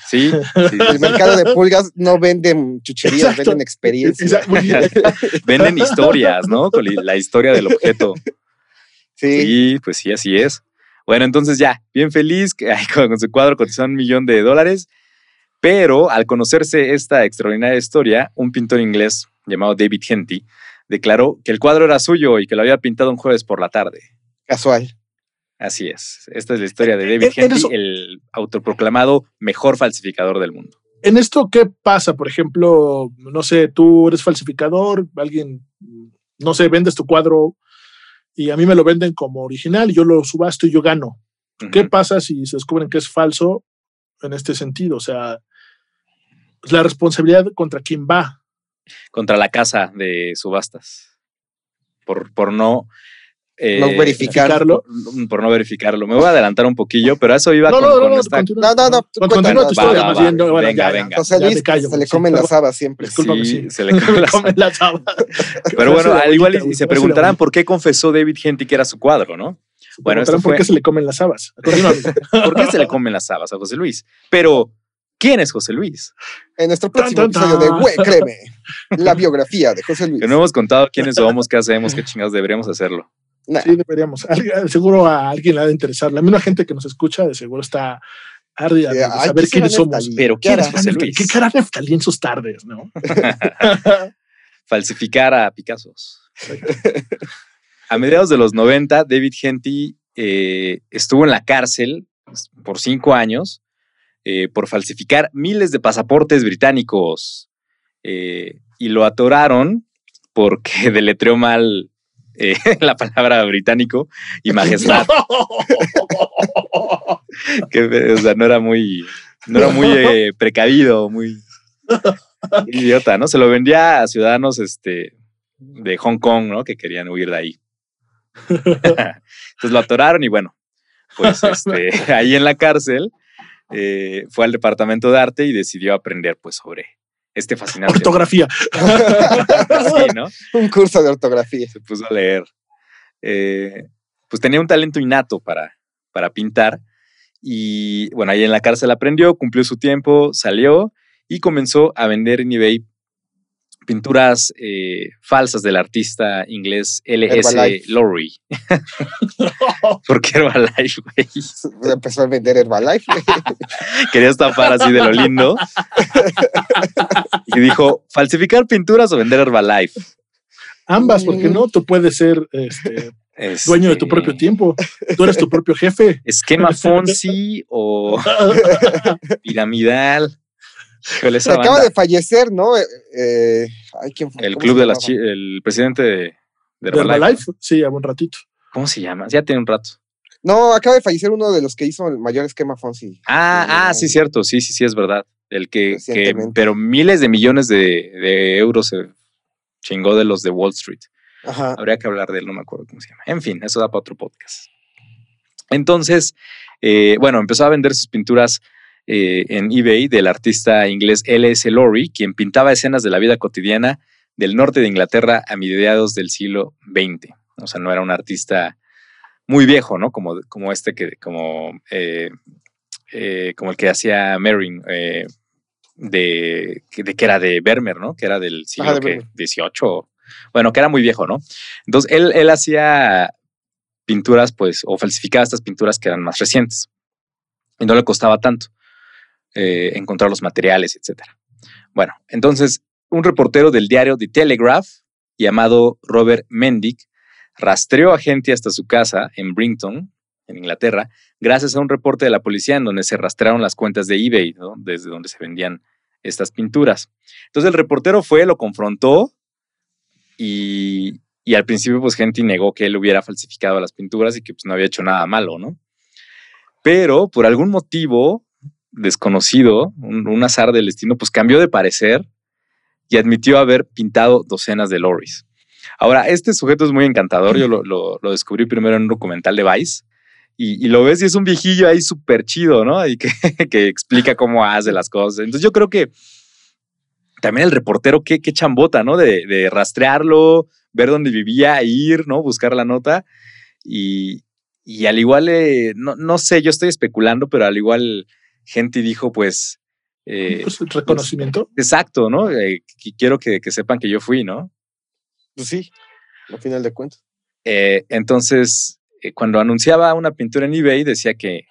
Sí, sí, El mercado de pulgas no venden chucherías, Exacto. venden experiencia. Exacto, muy bien. [laughs] Venden historias, ¿no? Con la historia del objeto. Sí. Sí, pues sí, así es. Bueno, entonces ya, bien feliz, que ay, con, con su cuadro cotizó un millón de dólares, pero al conocerse esta extraordinaria historia, un pintor inglés llamado David Henty declaró que el cuadro era suyo y que lo había pintado un jueves por la tarde. Casual. Así es. Esta es la historia de David En- en Henty, eso- el autoproclamado mejor falsificador del mundo. En esto, ¿qué pasa? Por ejemplo, no sé, tú eres falsificador, alguien, no sé, vendes tu cuadro y a mí me lo venden como original y yo lo subasto y yo gano. ¿Qué pasa si se descubren que es falso en este sentido? O sea, pues, la responsabilidad contra quién va. Contra la casa de subastas. Por, por no. Eh, No verificar. Verificarlo. por- Por no verificarlo. Me voy a adelantar un poquillo, pero a eso iba No, con, no, no, con no, esta- continúa. No, no, no, Con- Continúa tu historia, Va, va, bueno, venga, ya, ya, venga. Luis me callo, se le sí, comen perdón. las habas siempre. Discúlpame, Sí, sí. se le come las- comen las habas. Pero bueno, al igual y, se preguntarán por qué confesó David Henty que era su cuadro, ¿no? Bueno, esto Preguntarán por fue- qué se le comen las habas. [laughs] ¿Por qué se le comen las habas a José Luis? Pero, ¿quién es José Luis? En nuestro próximo Tan, tan, episodio de tan. Güey, créeme. [laughs] La biografía de José Luis. Que no hemos contado quiénes somos, qué hacemos, qué chingados deberíamos hacerlo. Nah, Sí, deberíamos. [laughs] Seguro a alguien le ha de interesar. La misma gente que nos escucha, de seguro está ardida de eh, ay, saber ¿qué será quiénes somos. Pero, ¿Qué ¿quién hará? es José Neftalí, Luis? ¿Qué cara Neftalí en sus tardes, no? [laughs] Falsificar a Picasso. A mediados de los 90, David Henty eh, estuvo en la cárcel por cinco años eh, por falsificar miles de pasaportes británicos eh, y lo atoraron porque [laughs] deletreó mal eh, [laughs] la palabra británico y majestad, [laughs] [laughs] que o sea, no era muy, no era muy eh, precavido, muy idiota, ¿no? Se lo vendía a ciudadanos este, de Hong Kong, ¿no? Que querían huir de ahí. Entonces lo atoraron y bueno, pues este, ahí en la cárcel eh, fue al departamento de arte y decidió aprender pues sobre este fascinante. Ortografía. [laughs] Sí, ¿no? Un curso de ortografía. Se puso a leer. Eh, pues tenía un talento innato para, para pintar y bueno, ahí en la cárcel aprendió, cumplió su tiempo, salió y comenzó a vender en eBay pinturas eh, falsas del artista inglés L.S. Lowry. [laughs] ¿Por qué Herbalife, güey? Empezó a vender Herbalife. [laughs] Quería estafar así de lo lindo. Y dijo, ¿falsificar pinturas o vender Herbalife? Ambas, porque no, tú puedes ser este, dueño de tu propio tiempo. Tú eres tu propio jefe. ¿Esquema Fonsi o [laughs] piramidal? Esa Acaba banda. de fallecer, ¿no? Eh, eh, ay, ¿quién fue? El ¿Cómo club de las el presidente de, de ¿De Herbalife. Herbalife? Sí, a buen ratito. ¿Cómo se llama? Ya tiene un rato. No, acaba de fallecer uno de los que hizo el mayor esquema Fonsi. Ah, ah, Sí, cierto. Sí, sí, sí, es verdad. El que, que pero miles de millones de, de euros se chingó de los de Wall Street. Ajá. Habría que hablar de él, no me acuerdo cómo se llama. En fin, eso da para otro podcast. Entonces, eh, bueno, empezó a vender sus pinturas eh, en eBay del artista inglés L.S. Lowry, quien pintaba escenas de la vida cotidiana del norte de Inglaterra a mediados del siglo XX. O sea, no era un artista muy viejo, ¿no? Como, como este que, como, eh, eh, como el que hacía Merrin, de, de que era de Vermeer, ¿no? Que era del siglo XVIII. Bueno, que era muy viejo, ¿no? Entonces él, él hacía pinturas, pues, o falsificaba estas pinturas que eran más recientes. Y no le costaba tanto eh, encontrar los materiales, etc. Bueno, entonces un reportero del diario The Telegraph, llamado Robert Mendick, rastreó a gente hasta su casa en Brinton, en Inglaterra, gracias a un reporte de la policía en donde se rastrearon las cuentas de eBay, desde donde se vendían estas pinturas. Entonces el reportero fue, lo confrontó y, al principio pues gente negó que él hubiera falsificado las pinturas y que pues no había hecho nada malo, ¿no? Pero por algún motivo desconocido, un, azar del destino, pues cambió de parecer y admitió haber pintado docenas de lorries. Ahora, este sujeto es muy encantador, yo lo, descubrí primero en un documental de Vice, y, lo ves y es un viejillo ahí súper chido, ¿no? Y que, [laughs] que, explica cómo hace las cosas. Entonces yo creo que también el reportero, qué, qué chambota, ¿no? De, rastrearlo, ver dónde vivía, ir, ¿no? Buscar la nota. Y, y al igual, eh, no, no, sé, yo estoy especulando, pero al igual gente dijo, pues... Eh, pues reconocimiento. exacto, ¿no? Eh, quiero que, que, sepan que yo fui, ¿no? Pues sí, al final de cuentas. entonces, cuando anunciaba una pintura en eBay, decía que,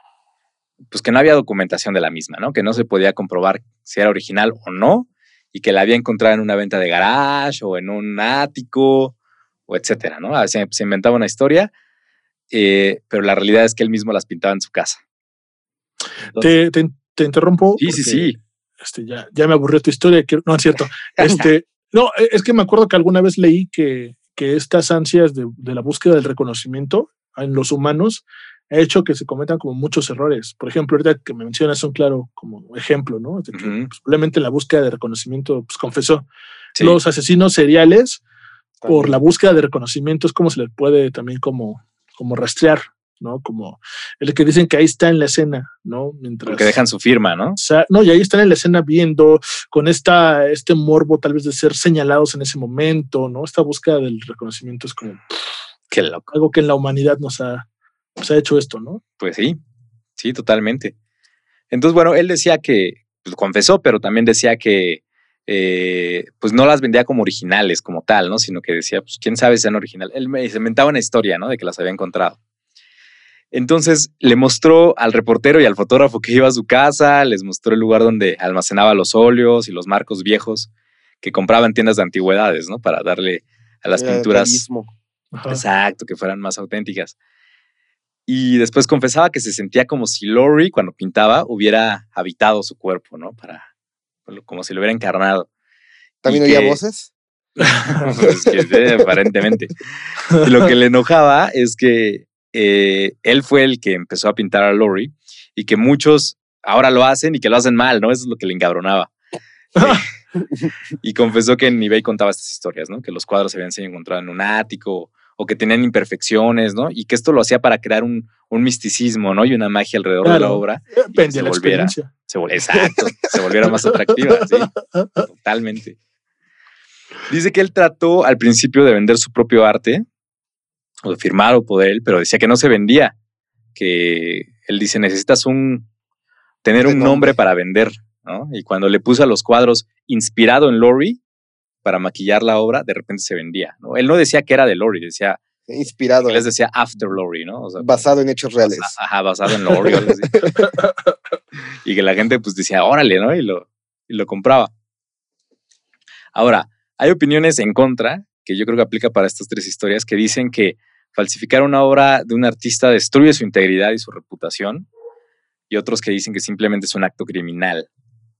pues que no había documentación de la misma, ¿no? Que no se podía comprobar si era original o no, y que la había encontrado en una venta de garage o en un ático o etcétera, ¿no? Se, se inventaba una historia, eh, pero la realidad es que él mismo las pintaba en su casa. Te, te, interrumpo. Sí, sí, sí. Este, ya, ya me aburrió tu historia. no, es cierto. [laughs] Este, no, e, es que me acuerdo que alguna vez leí que, que estas ansias de, de, la búsqueda del reconocimiento en los humanos ha hecho que se cometan como muchos errores. Por ejemplo, ahorita que me mencionas un claro como ejemplo, ¿no? De que, pues, probablemente la búsqueda de reconocimiento, pues confesó. Los asesinos seriales, por la búsqueda de reconocimiento, es como se les puede también como, como rastrear, ¿no? Como el que dicen que ahí está en la escena, ¿no? Mientras, que dejan su firma, ¿no? O sea, no, y ahí están en la escena viendo, con esta, este morbo tal vez de ser señalados en ese momento, ¿no? Esta búsqueda del reconocimiento es como... Qué loco. Algo que en la humanidad nos ha, se ha hecho esto, ¿no? Pues sí, sí, totalmente. Entonces, bueno, él decía que, pues, confesó, pero también decía que, eh, pues no las vendía como originales, como tal, ¿no? Sino que decía, pues quién sabe si sean originales. Él me inventaba una historia, ¿no? De que las había encontrado. Entonces le mostró al reportero y al fotógrafo que iba a su casa, les mostró el lugar donde almacenaba los óleos y los marcos viejos que compraba en tiendas de antigüedades, ¿no? Para darle a las pinturas. Exacto, que fueran más auténticas. Y después confesaba que se sentía como si Lori, cuando pintaba, hubiera habitado su cuerpo, ¿no? Para, como si lo hubiera encarnado. ¿También oía voces? [laughs] pues aparentemente. Y lo que le enojaba es que eh, él fue el que empezó a pintar a Lori y que muchos ahora lo hacen y que lo hacen mal, ¿no? Eso es lo que le encabronaba. [laughs] y confesó que en eBay contaba estas historias, ¿no? Que los cuadros se habían sido encontrados en un ático o que tenían imperfecciones, ¿no? Y que esto lo hacía para crear un, misticismo, ¿no? Y una magia alrededor de la obra. Depende se la volviera, se, exacto, se volviera más atractiva, sí, [laughs] totalmente. Dice que él trató al principio de vender su propio arte, o de firmarlo por él, pero decía que no se vendía, que él dice, necesitas un, tener un nombre para vender, ¿no? Y cuando le puso a los cuadros inspirado en Lori, para maquillar la obra, de repente se vendía. ¿no? Él no decía que era de Lori, decía... Inspirado. Les decía After Lori, ¿no? basado en hechos reales. Ajá, basado en Lori. [laughs] y que la gente pues decía, órale, ¿no? Y lo, y lo compraba. Ahora, hay opiniones en contra, que yo creo que aplica para estas tres historias, que dicen que falsificar una obra de un artista destruye su integridad y su reputación, y otros que dicen que simplemente es un acto criminal,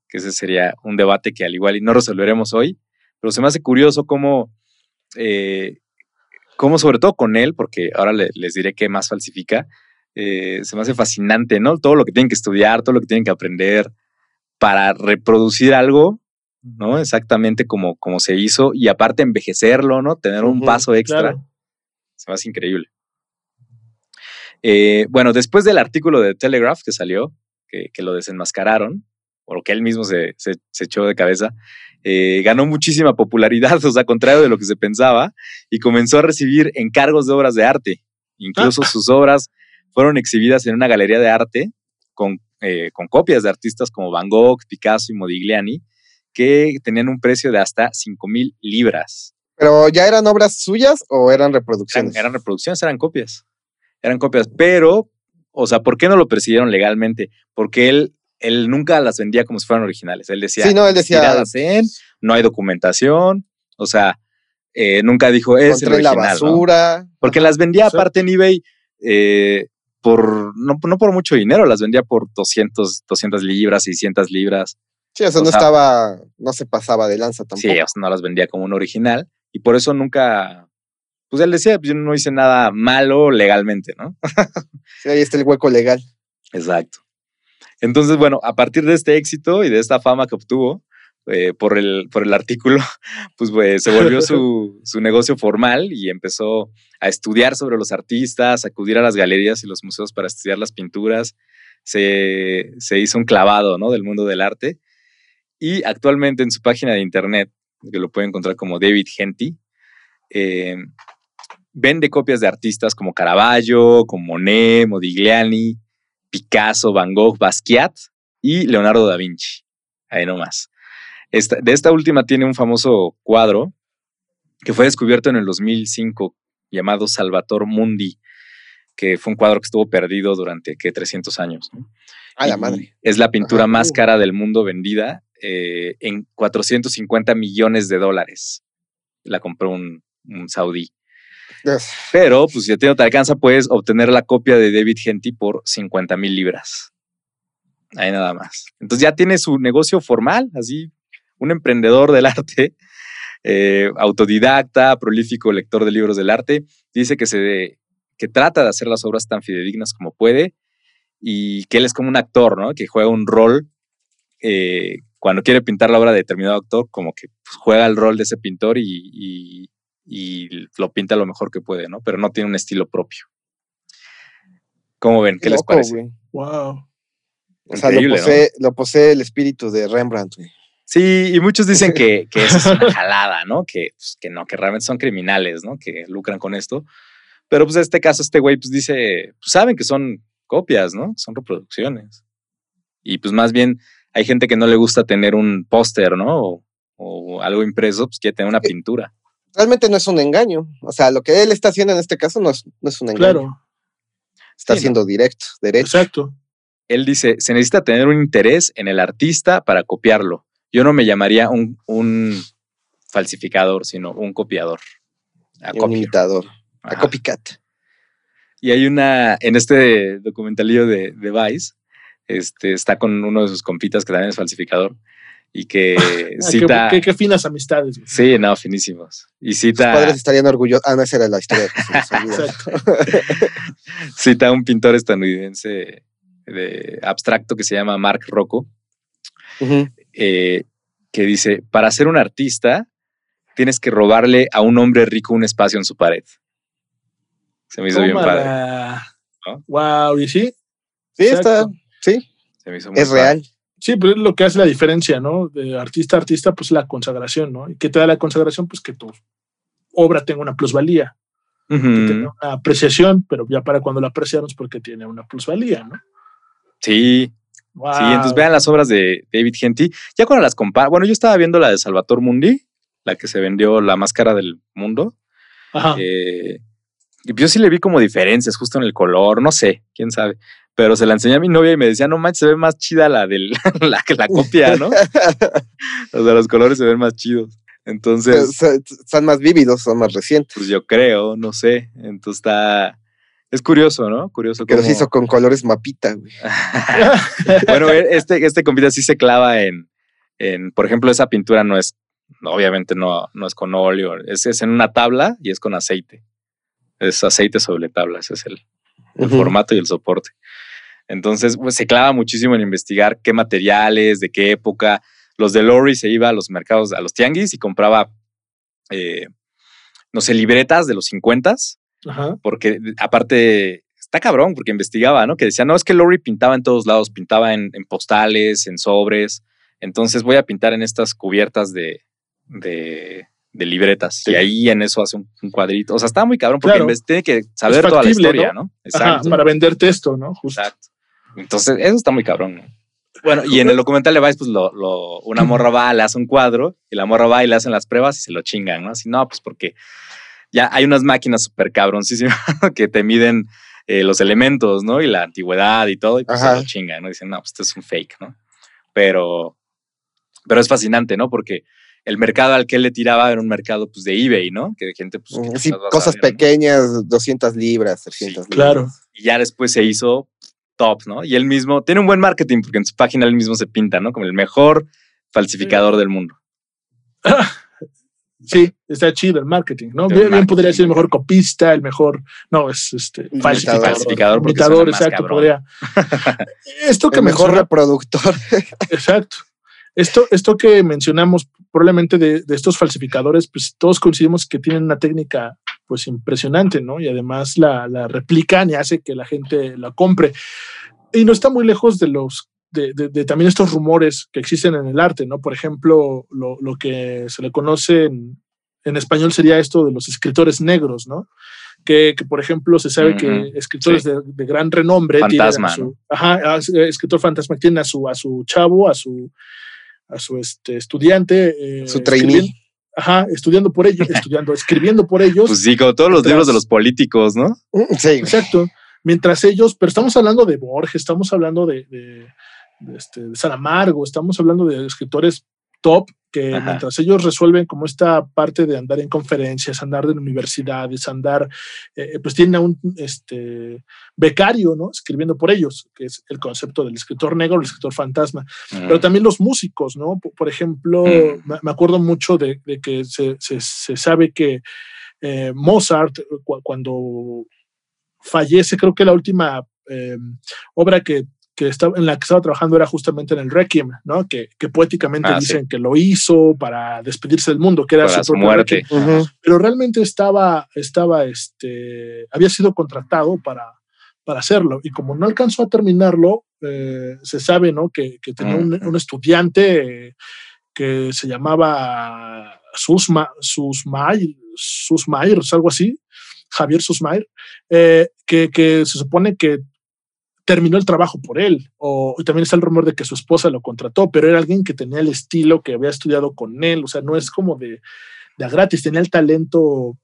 que ese sería un debate que al igual y no resolveremos hoy, pero se me hace curioso cómo, eh, cómo sobre todo con él, porque ahora les diré qué más falsifica, eh, se me hace fascinante, ¿no? Todo lo que tienen que estudiar, todo lo que tienen que aprender para reproducir algo, ¿no? Exactamente como, como se hizo y aparte envejecerlo, ¿no? Tener un paso extra. Se me hace increíble. Eh, bueno, después del artículo de Telegraph que salió, que, lo desenmascararon, o lo que él mismo se, se, echó de cabeza, eh, ganó muchísima popularidad, [laughs] o sea, contrario de lo que se pensaba, y comenzó a recibir encargos de obras de arte. Incluso ah. [laughs] sus obras fueron exhibidas en una galería de arte con eh, con copias de artistas como Van Gogh, Picasso y Modigliani, que tenían un precio de hasta 5 mil libras. ¿Pero ya eran obras suyas o eran reproducciones? Eran, eran, reproducciones, eran copias. Eran copias, pero, o sea, ¿por qué no lo persiguieron legalmente? Porque él, él nunca las vendía como si fueran originales. Él decía, sí, no, él decía, en, no hay documentación, o sea, eh, nunca dijo, es el original, la basura. Porque las vendía aparte en eBay eh, por, no, no, por mucho dinero, las vendía por 200, 200 libras, 600 libras. Sí, o sea, no estaba, no se pasaba de lanza tampoco. Sí, o sea, no las vendía como un original y por eso nunca, pues él decía, pues yo no hice nada malo legalmente, ¿no? [laughs] sí, ahí está el hueco legal. Exacto. Entonces, bueno, a partir de este éxito y de esta fama que obtuvo eh, por, el, por el artículo, [laughs] pues, pues se volvió su, [laughs] su, negocio formal y empezó a estudiar sobre los artistas, acudir a las galerías y los museos para estudiar las pinturas. Se, se hizo un clavado ¿no? del mundo del arte y actualmente en su página de internet que lo pueden encontrar como David Henty. Eh, vende copias de artistas como Caravaggio, como Monet, Modigliani, Picasso, Van Gogh, Basquiat y Leonardo da Vinci. Ahí nomás. Esta, de esta última tiene un famoso cuadro que fue descubierto en el 2005 llamado Salvator Mundi, que fue un cuadro que estuvo perdido durante, ¿qué? 300 años. A la madre. Es la pintura más cara del mundo vendida eh, en 450 millones de dólares. La compró un, saudí. Pero, pues si a ti no te alcanza, puedes obtener la copia de David Genty por 50 mil libras. Ahí nada más. Entonces ya tiene su negocio formal, así, un emprendedor del [laughs] arte, eh, autodidacta, prolífico lector de libros del arte. Dice que, se que trata de hacer las obras tan fidedignas como puede y que él es como un actor, ¿no? Que juega un rol eh, cuando quiere pintar la obra de determinado autor, como que pues, juega el rol de ese pintor y, lo pinta lo mejor que puede, ¿no? Pero no tiene un estilo propio. ¿Cómo ven? ¿Qué, les parece? Wow. O sea, lo posee, el espíritu de Rembrandt, Sí, y muchos dicen [laughs] que, que eso es una jalada, ¿no? Que, pues, que no, que realmente son criminales, ¿no? Que lucran con esto. Pero pues en este caso, este güey pues dice, pues saben que son copias, ¿no? Son reproducciones. Y pues más bien hay gente que no le gusta tener un póster, ¿no? O, algo impreso, pues quiere tener una pintura. Realmente no es un engaño. O sea, lo que él está haciendo en este caso no es, no es un engaño. Claro. Está siendo directo, derecho. Exacto. Él dice, se necesita tener un interés en el artista para copiarlo. Yo no me llamaría un, un falsificador, sino un copiador. un imitador. A copycat. Y hay una, en este documentalillo de, de Vice, este, está con uno de sus compitas que también es falsificador y que [laughs] ah, cita... qué, qué, finas amistades. Sí, no, finísimos. Y cita... Sus padres estarían orgullosos. Ah, no, esa era la historia. [laughs] [laughs] cita a un pintor estadounidense de abstracto que se llama Mark Rocco, eh, que dice, para ser un artista tienes que robarle a un hombre rico un espacio en su pared. Se me hizo bien padre. Wow, ¿y sí? Sí, está Sí. es real. Sí, pero es lo que hace la diferencia, ¿no? De artista a artista, pues la consagración, ¿no? ¿Y qué te da la consagración? Pues que tu obra tenga una plusvalía, que tenga una apreciación, pero ya para cuando la apreciamos porque tiene una plusvalía, ¿no? Sí. Sí, entonces vean las obras de David Genty. Ya cuando las compara, bueno, yo estaba viendo la de Salvator Mundi, la que se vendió la máscara del mundo. Ajá. Eh, yo sí le vi como diferencias justo en el color, no sé, quién sabe pero se la enseñé a mi novia y me decía, no manches, se ve más chida la de [laughs] la, la copia, ¿no? [laughs] o sea, los colores se ven más chidos. Entonces. Son más vívidos, son más recientes. Pues yo creo, no sé. Entonces está. Es curioso, ¿no? Curioso. Que los hizo con colores mapita, güey. [laughs] bueno, e, este, este compita sí se clava en, en, por ejemplo, esa pintura no es, obviamente no, no es con óleo, es, es en una tabla y es con aceite. Es aceite sobre tabla, ese es el, el formato y el soporte. Entonces, pues, se clava muchísimo en investigar qué materiales, de qué época. Los de Lori se iba a los mercados, a los tianguis y compraba, eh, no sé, libretas de los 50 porque aparte está cabrón, porque investigaba, ¿no? Que decía, no, es que Lori pintaba en todos lados, pintaba en, postales, en sobres. Entonces voy a pintar en estas cubiertas de, de, libretas. Y ahí en eso hace un, cuadrito. O sea, está muy cabrón porque tiene que saber toda la historia, ¿no? Exacto. para venderte esto, ¿no? Exacto. Entonces, eso está muy cabrón, ¿no? Bueno, y en el documental de Vice, pues lo, lo, una [clears throat] morra va, le hace un cuadro y la morra va y le hacen las pruebas y se lo chingan, ¿no? Así, no, pues porque ya hay unas máquinas súper cabroncísimas [laughs] que te miden eh, los elementos, ¿no? Y la antigüedad y todo, y pues se lo chingan, ¿no? Dicen, no, pues esto es un fake, ¿no? Pero, pero es fascinante, ¿no? Porque el mercado al que él le tiraba era un mercado pues de eBay, ¿no? Que de gente pues... Sí, cosas pequeñas, 200 libras, 300 libras. Claro. Y ya después se hizo top, ¿no? Y él mismo tiene un buen marketing porque en su página él mismo se pinta, ¿no? Como el mejor falsificador del mundo. [laughs] Sí, está chido el marketing, ¿no? Bien, podría ser el mejor copista, el mejor, no, es este falsificador, falsificador imitador, exacto, podría. [laughs] Esto que el mejor reproductor. [laughs] Exacto. Esto, esto que mencionamos probablemente de, de, estos falsificadores, pues todos coincidimos que tienen una técnica pues impresionante, ¿no? Y además la, la replican y hace que la gente la compre. Y no está muy lejos de los de, de, también estos rumores que existen en el arte, ¿no? Por ejemplo, lo, lo que se le conoce en, en, español sería esto de los escritores negros, ¿no? Que, que por ejemplo, se sabe que escritores sí. de, gran renombre fantasma, tienen a su, ajá, escritor fantasma tienen a su, a su chavo, a su, a su este, estudiante. Eh, su trainee. Ajá, estudiando por ellos, [laughs] estudiando, escribiendo por ellos. Pues sí, como todos los libros de los políticos, ¿no? Sí. Exacto. Mientras ellos, pero estamos hablando de Borges, estamos hablando de, de, de, este, de Saramago, estamos hablando de escritores top que Ajá. mientras ellos resuelven como esta parte de andar en conferencias, andar en universidades, andar, eh, pues tienen a un este, becario, ¿no? Escribiendo por ellos, que es el concepto del escritor negro, el escritor fantasma. Mm. Pero también los músicos, ¿no? Por, por ejemplo, mm. me, acuerdo mucho de, de que se, se, se, sabe que eh, Mozart, cu cuando fallece, creo que la última eh, obra que que estaba, en la que estaba trabajando era justamente en el Requiem, ¿no? Que, que poéticamente ah, dicen sí. que lo hizo para despedirse del mundo, que era para su, su muerte. Uh -huh. Pero realmente estaba, estaba, este, había sido contratado para, para hacerlo. Y como no alcanzó a terminarlo, eh, se sabe, ¿no? Que, que tenía uh -huh. un, un, estudiante que se llamaba Susma, Susmair, Susmair, algo así, Javier Susmair, eh, que, que se supone que terminó el trabajo por él. O y también está el rumor de que su esposa lo contrató, pero era alguien que tenía el estilo, que había estudiado con él. O sea, no es como de, de a gratis, tenía el talento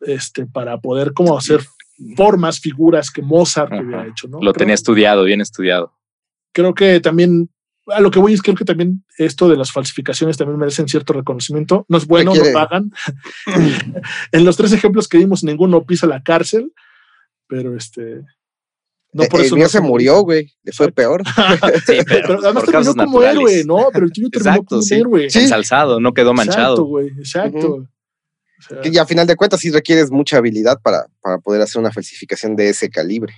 este, para poder como hacer formas, figuras que Mozart Ajá. había hecho. ¿no? Lo creo, tenía estudiado, bien estudiado. Creo que también, a lo que voy es creo que también esto de las falsificaciones también merecen cierto reconocimiento. No es bueno, no pagan. [laughs] en los tres ejemplos que dimos, ninguno pisa la cárcel, pero este no, por el eso mío no se murió, güey. Le fue [laughs] peor. [laughs] sí, pero, pero además terminó como naturales. héroe, ¿no? Pero el tuyo terminó Exacto, como sí. héroe. Sí. Ensalzado, no quedó manchado. Exacto, güey. Exacto. Uh -huh. o sea, que ya a final de cuentas sí requieres mucha habilidad para, para poder hacer una falsificación de ese calibre.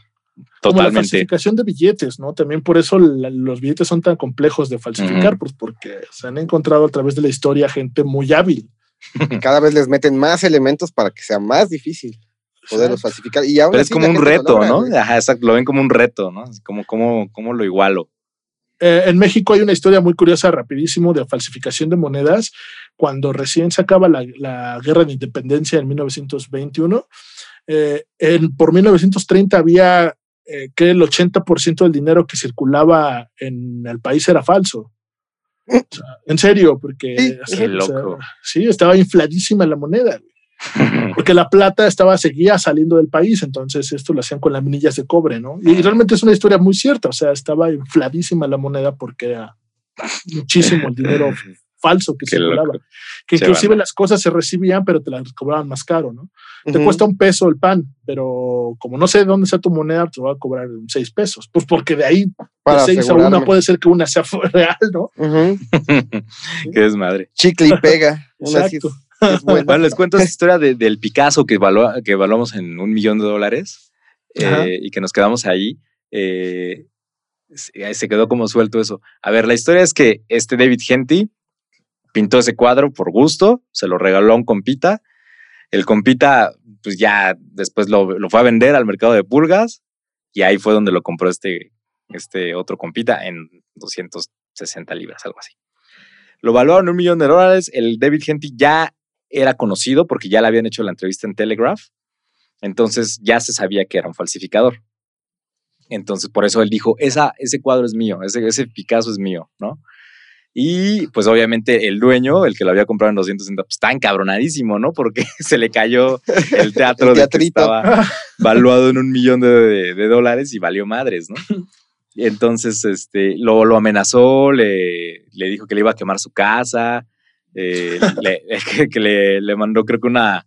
Totalmente. Como la falsificación de billetes, ¿no? También por eso la, los billetes son tan complejos de falsificar, uh -huh. pues porque se han encontrado a través de la historia gente muy hábil. [laughs] Cada vez les meten más elementos para que sea más difícil poderlos falsificar. Y Pero es como un reto, logra, ¿no? Ajá, exacto, lo ven como un reto, ¿no? Como, como, como lo igualo. Eh, en México hay una historia muy curiosa, rapidísimo, de falsificación de monedas. Cuando recién se acaba la, la guerra de independencia en 1921, eh, en, por 1930 había eh, que el 80% del dinero que circulaba en el país era falso. O sea, en serio, porque sí, o sea, loco. sí, estaba infladísima la moneda porque la plata estaba seguía saliendo del país, entonces esto lo hacían con las minillas de cobre, ¿no? Y realmente es una historia muy cierta, o sea, estaba infladísima la moneda porque era muchísimo el dinero [laughs] falso que Qué circulaba. Loco. Que inclusive las cosas se recibían, pero te las cobraban más caro, ¿no? Uh -huh. Te cuesta un peso el pan, pero como no sé de dónde sea tu moneda, te va a cobrar seis pesos. Pues porque de ahí Para de seis a una puede ser que una sea [laughs] real, ¿no? Uh [laughs] -huh. Qué desmadre. Chicle y pega. Exacto. Bueno, les cuento esta [laughs] historia de, del Picasso que, evaluó, que evaluamos en un millón de dólares eh, y que nos quedamos ahí. Eh, se quedó como suelto eso. A ver, la historia es que este David Henty pintó ese cuadro por gusto, se lo regaló a un compita. El compita, pues ya después lo, lo fue a vender al mercado de pulgas y ahí fue donde lo compró este, este otro compita en 260 libras, algo así. Lo evaluaron en un millón de dólares. El David Henty ya era conocido porque ya le habían hecho la entrevista en Telegraph. Entonces ya se sabía que era un falsificador. Entonces, por eso él dijo, Esa, ese cuadro es mío, ese, ese Picasso es mío, ¿no? Y pues obviamente el dueño, el que lo había comprado en 260, pues está encabronadísimo, ¿no? Porque [laughs] se le cayó el teatro de que estaba [laughs] valuado en un millón de, de, dólares y valió madres, ¿no? [laughs] Entonces, este, lo, lo amenazó, le, le, dijo que le iba a quemar su casa, eh, le, [laughs] que, le, le, mandó creo que una,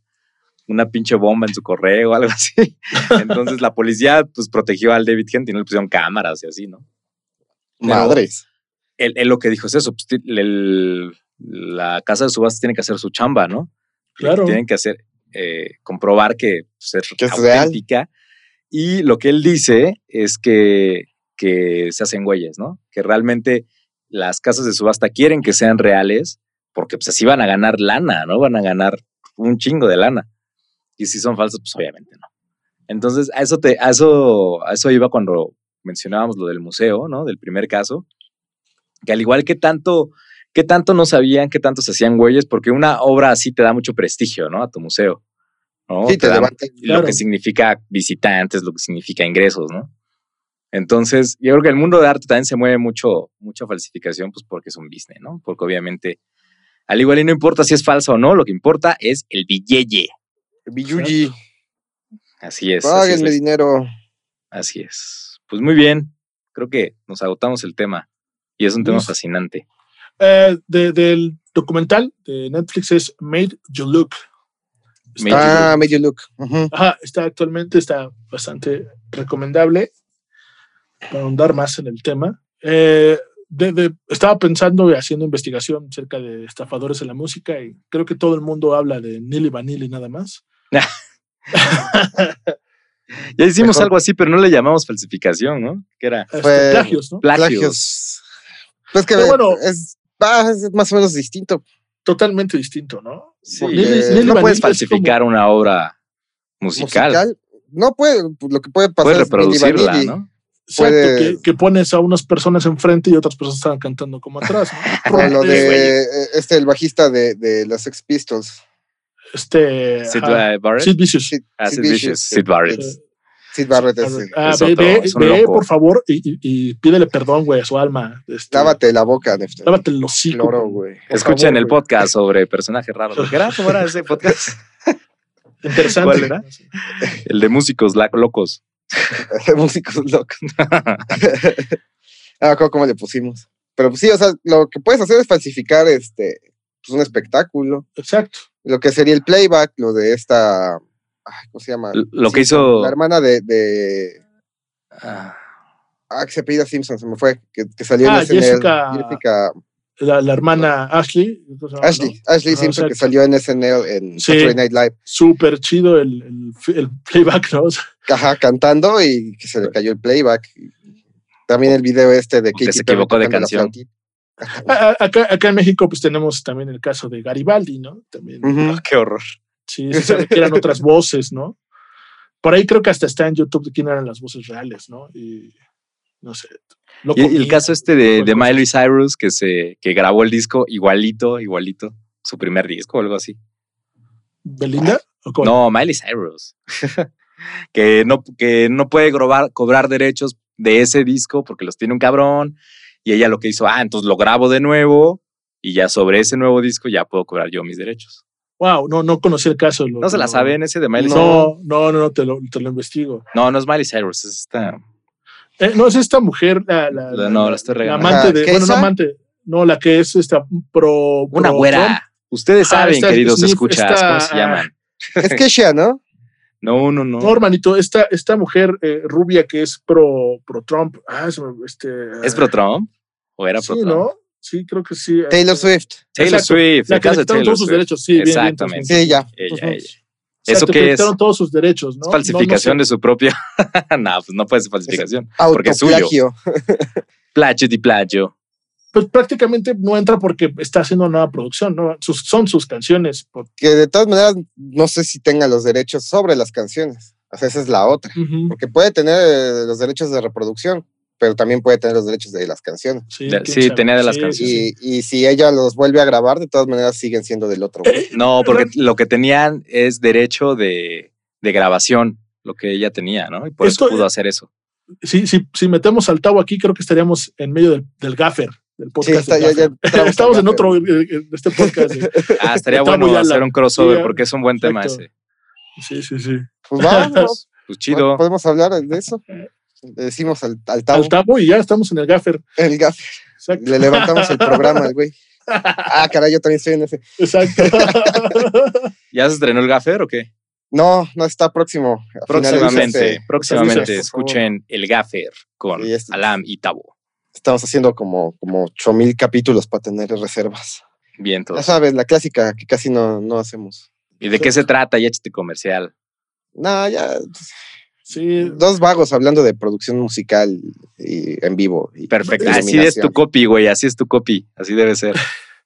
una pinche bomba en su correo o algo así. [laughs] Entonces la policía pues protegió al David Kent y no le pusieron cámaras y así, ¿no? Madres. Él, él, lo que dijo es eso, pues, el, la casa de subastas tiene que hacer su chamba, ¿no? Claro. Tienen que hacer, eh, comprobar que, pues, es, que es auténtica. Y lo que él dice es que, que se hacen güeyes, ¿no? Que realmente las casas de subasta quieren que sean reales porque pues así van a ganar lana, ¿no? Van a ganar un chingo de lana. Y si son falsas, pues obviamente no. Entonces, a eso, te, a eso, a eso iba cuando mencionábamos lo del museo, ¿no? Del primer caso, que al igual que tanto, que tanto no sabían, que tanto se hacían güeyes, porque una obra así te da mucho prestigio, ¿no? A tu museo. ¿no? Sí, te, da lo que significa visitantes, lo que significa ingresos, ¿no? Entonces, yo creo que el mundo de arte también se mueve mucho, mucha falsificación, pues porque es un business, ¿no? Porque obviamente, al igual y no importa si es falso o no, lo que importa es el billete. El billuyi. Así es. Páguenme dinero. Así es. Pues muy bien. Creo que nos agotamos el tema. Y es un tema fascinante. Eh, del documental de Netflix es Made You Look. ah, Made You Look. Ajá, está actualmente, está bastante recomendable para ahondar más en el tema. Eh, estaba pensando y haciendo investigación acerca de estafadores en la música y creo que todo el mundo habla de Nili Vanilli nada más. [laughs] ya hicimos algo así, pero no le llamamos falsificación, ¿no? Que era este, plagios, ¿no? Plagios. Pues que bueno, es, más o menos distinto. Totalmente distinto, ¿no? Sí, no puedes falsificar una obra musical. No puede, lo que puede pasar puedes reproducirla, ¿no? Exacto, que, pones a unas personas enfrente y otras personas están cantando como atrás. ¿no? [laughs] lo de este, el bajista de, de los Sex Pistols. Este. Sid Barrett. Sid Vicious. Sid, ah, Sid, Vicious. Sid Barrett. Sid Barrett es, ah, ve, ve, por favor, y, y, pídele perdón, güey, a su alma. Este, lávate la boca, Nefta. Lávate el hocico. güey. Escuchen el podcast sobre personajes raros. [laughs] ¿Qué era? ¿Cómo era ese podcast? Interesante. ¿Cuál era? El de músicos locos. [laughs] de músicos locos. ah, ¿cómo le pusimos? Pero pues sí, o sea, lo que puedes hacer es falsificar este, pues un espectáculo. Exacto. Lo que sería el playback, lo de esta. ¿Cómo se llama? Lo que hizo. La hermana de. de ah. ah, que se apellida Simpson, se me fue. Que, que salió ah, en SNL. Jessica, Jessica la, la, hermana Ashley. Ashley, ¿no? Ashley Simpson, que salió en SNL en sí, Saturday Night Live. Súper chido el, el, el, playback, ¿no? Ajá, cantando y que se le cayó el playback. También el video este de que se equivocó de canción. Acá, acá, en México pues tenemos también el caso de Garibaldi, ¿no? También. Uh -huh. oh, qué horror. Sí, se sabe que eran otras [laughs] voces, ¿no? Por ahí creo que hasta está en YouTube de quién eran las voces reales, ¿no? Y no sé. y el caso este de, de Miley Cyrus que se que grabó el disco igualito, igualito, su primer disco o algo así. ¿Belinda? No, Miley Cyrus. [laughs] que, no, que no puede grobar, cobrar derechos de ese disco porque los tiene un cabrón y ella lo que hizo, ah, entonces lo grabo de nuevo y ya sobre ese nuevo disco ya puedo cobrar yo mis derechos. Wow, no, no conocí el caso. Lo, ¿No se la no, saben ese de Miley no, Cyrus? No, no, no, te lo, te lo investigo. No, no es Miley Cyrus, es esta. Eh, no, es esta mujer, la, la, la no, la estoy la regalando. amante de, bueno, no amante, no, la que es esta pro. Una pro güera. Trump. Ustedes Ah, saben, esta- queridos Sniff, escuchas, esta- ¿cómo se llaman? Es Kesha, ¿no? [laughs] No, no, no. No, hermanito, esta, esta mujer eh, rubia que es pro, pro Trump. Ah, este. ¿Es pro Trump? ¿O era pro Sí, Trump? ¿no? Sí, creo que sí. Taylor Eh, Swift. Taylor Exacto, Swift, La que Taylor todos sus Swift. derechos, sí, bien, bien, Exactamente. entonces, Sí, ya. Ella, ella. Exacto, ¿Eso que es? todos sus derechos, ¿no? ¿Es falsificación No, no de su propio? [laughs] no, pues no puede ser falsificación. Porque es suyo. Autoplagio. Plagio di plagio. Pues prácticamente no entra porque está haciendo nueva producción, ¿no? Sus, son sus canciones. por- Que de todas maneras, no sé si tenga los derechos sobre las canciones. O sea, esa es la otra. Ujú, Porque puede tener eh, los derechos de reproducción, pero también puede tener los derechos de las canciones. Sí, De- sí, tenía de las Sí, canciones. sí, Y, y si ella los vuelve a grabar, de todas maneras siguen siendo del otro. güey. No, [laughs] porque lo que tenían es derecho de, de grabación, lo que ella tenía, ¿no? Y por Esto- eso pudo hacer eso. si, si, si metemos al Tavo aquí, creo que estaríamos en medio del, del gaffer, del Sí, podcast. está- del ya- ya [laughs] Estamos en otro, eh, eh, este podcast. eh. Ah, estaría Está bueno hacer un crossover Sí, porque es un buen tema ese. Sí, sí, sí. Pues vamos, [laughs] Pues chido. podemos hablar de eso. Le decimos al, al Tavo, Al Tavo y ya estamos en el gaffer. el gaf, Exacto. le levantamos el programa al güey. [laughs] Ah, caray, yo también estoy en ese. Exacto. [laughs] ¿Ya se estrenó el gaffer o qué? No, no está próximo. Próximamente, este- próximamente escuchen el gaffer con Sí, este- Alam y Tabo. Estamos haciendo como, como 8000 capítulos para tener reservas. Bien Ya todos. sabes, la clásica que casi no, no hacemos. ¿Y de qué se trata? Ya échate comercial. No, ya. Sí, Dos vagos hablando de producción musical y en vivo. y- Perfecto. Así es tu copy, güey. Así es tu copy. Así debe ser.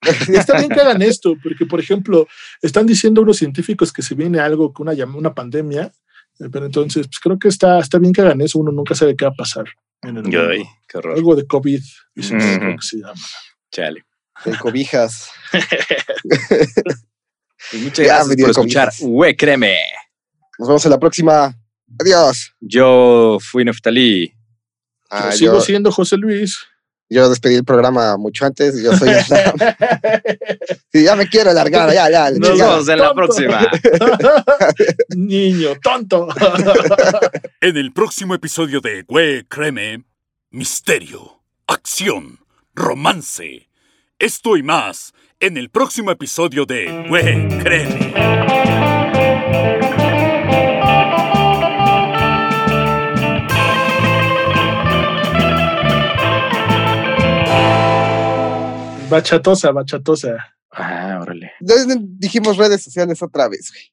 [laughs] Está bien que hagan esto, porque, por ejemplo, están diciendo unos científicos que se viene algo, que una, una pandemia, eh, pero entonces, pues creo que está, está bien que hagan eso, uno nunca sabe qué va a pasar. En el mundo. Ay, qué horror. Algo de COVID, dicen, Ujú. creo que se llama. Chale. El cobijas. [laughs] Pues muchas Ya, gracias me dio por escuchar. Güey, créeme. Nos vemos en la próxima. Adiós. Yo fui Neftalí. Ah, Yo sigo yo, siendo José Luis. yo despedí el programa mucho antes. Yo soy. [laughs] Sí, ya me quiero largar. Ya, ya. Nos chingada. vemos en la próxima. [laughs] Niño, tonto. [laughs] En el próximo episodio de Güey, créeme, misterio, acción, romance. Esto y más en el próximo episodio de Güey, créeme. Bachatosa, bachatosa. Ah, órale. Entonces, Dijimos redes sociales otra vez, güey.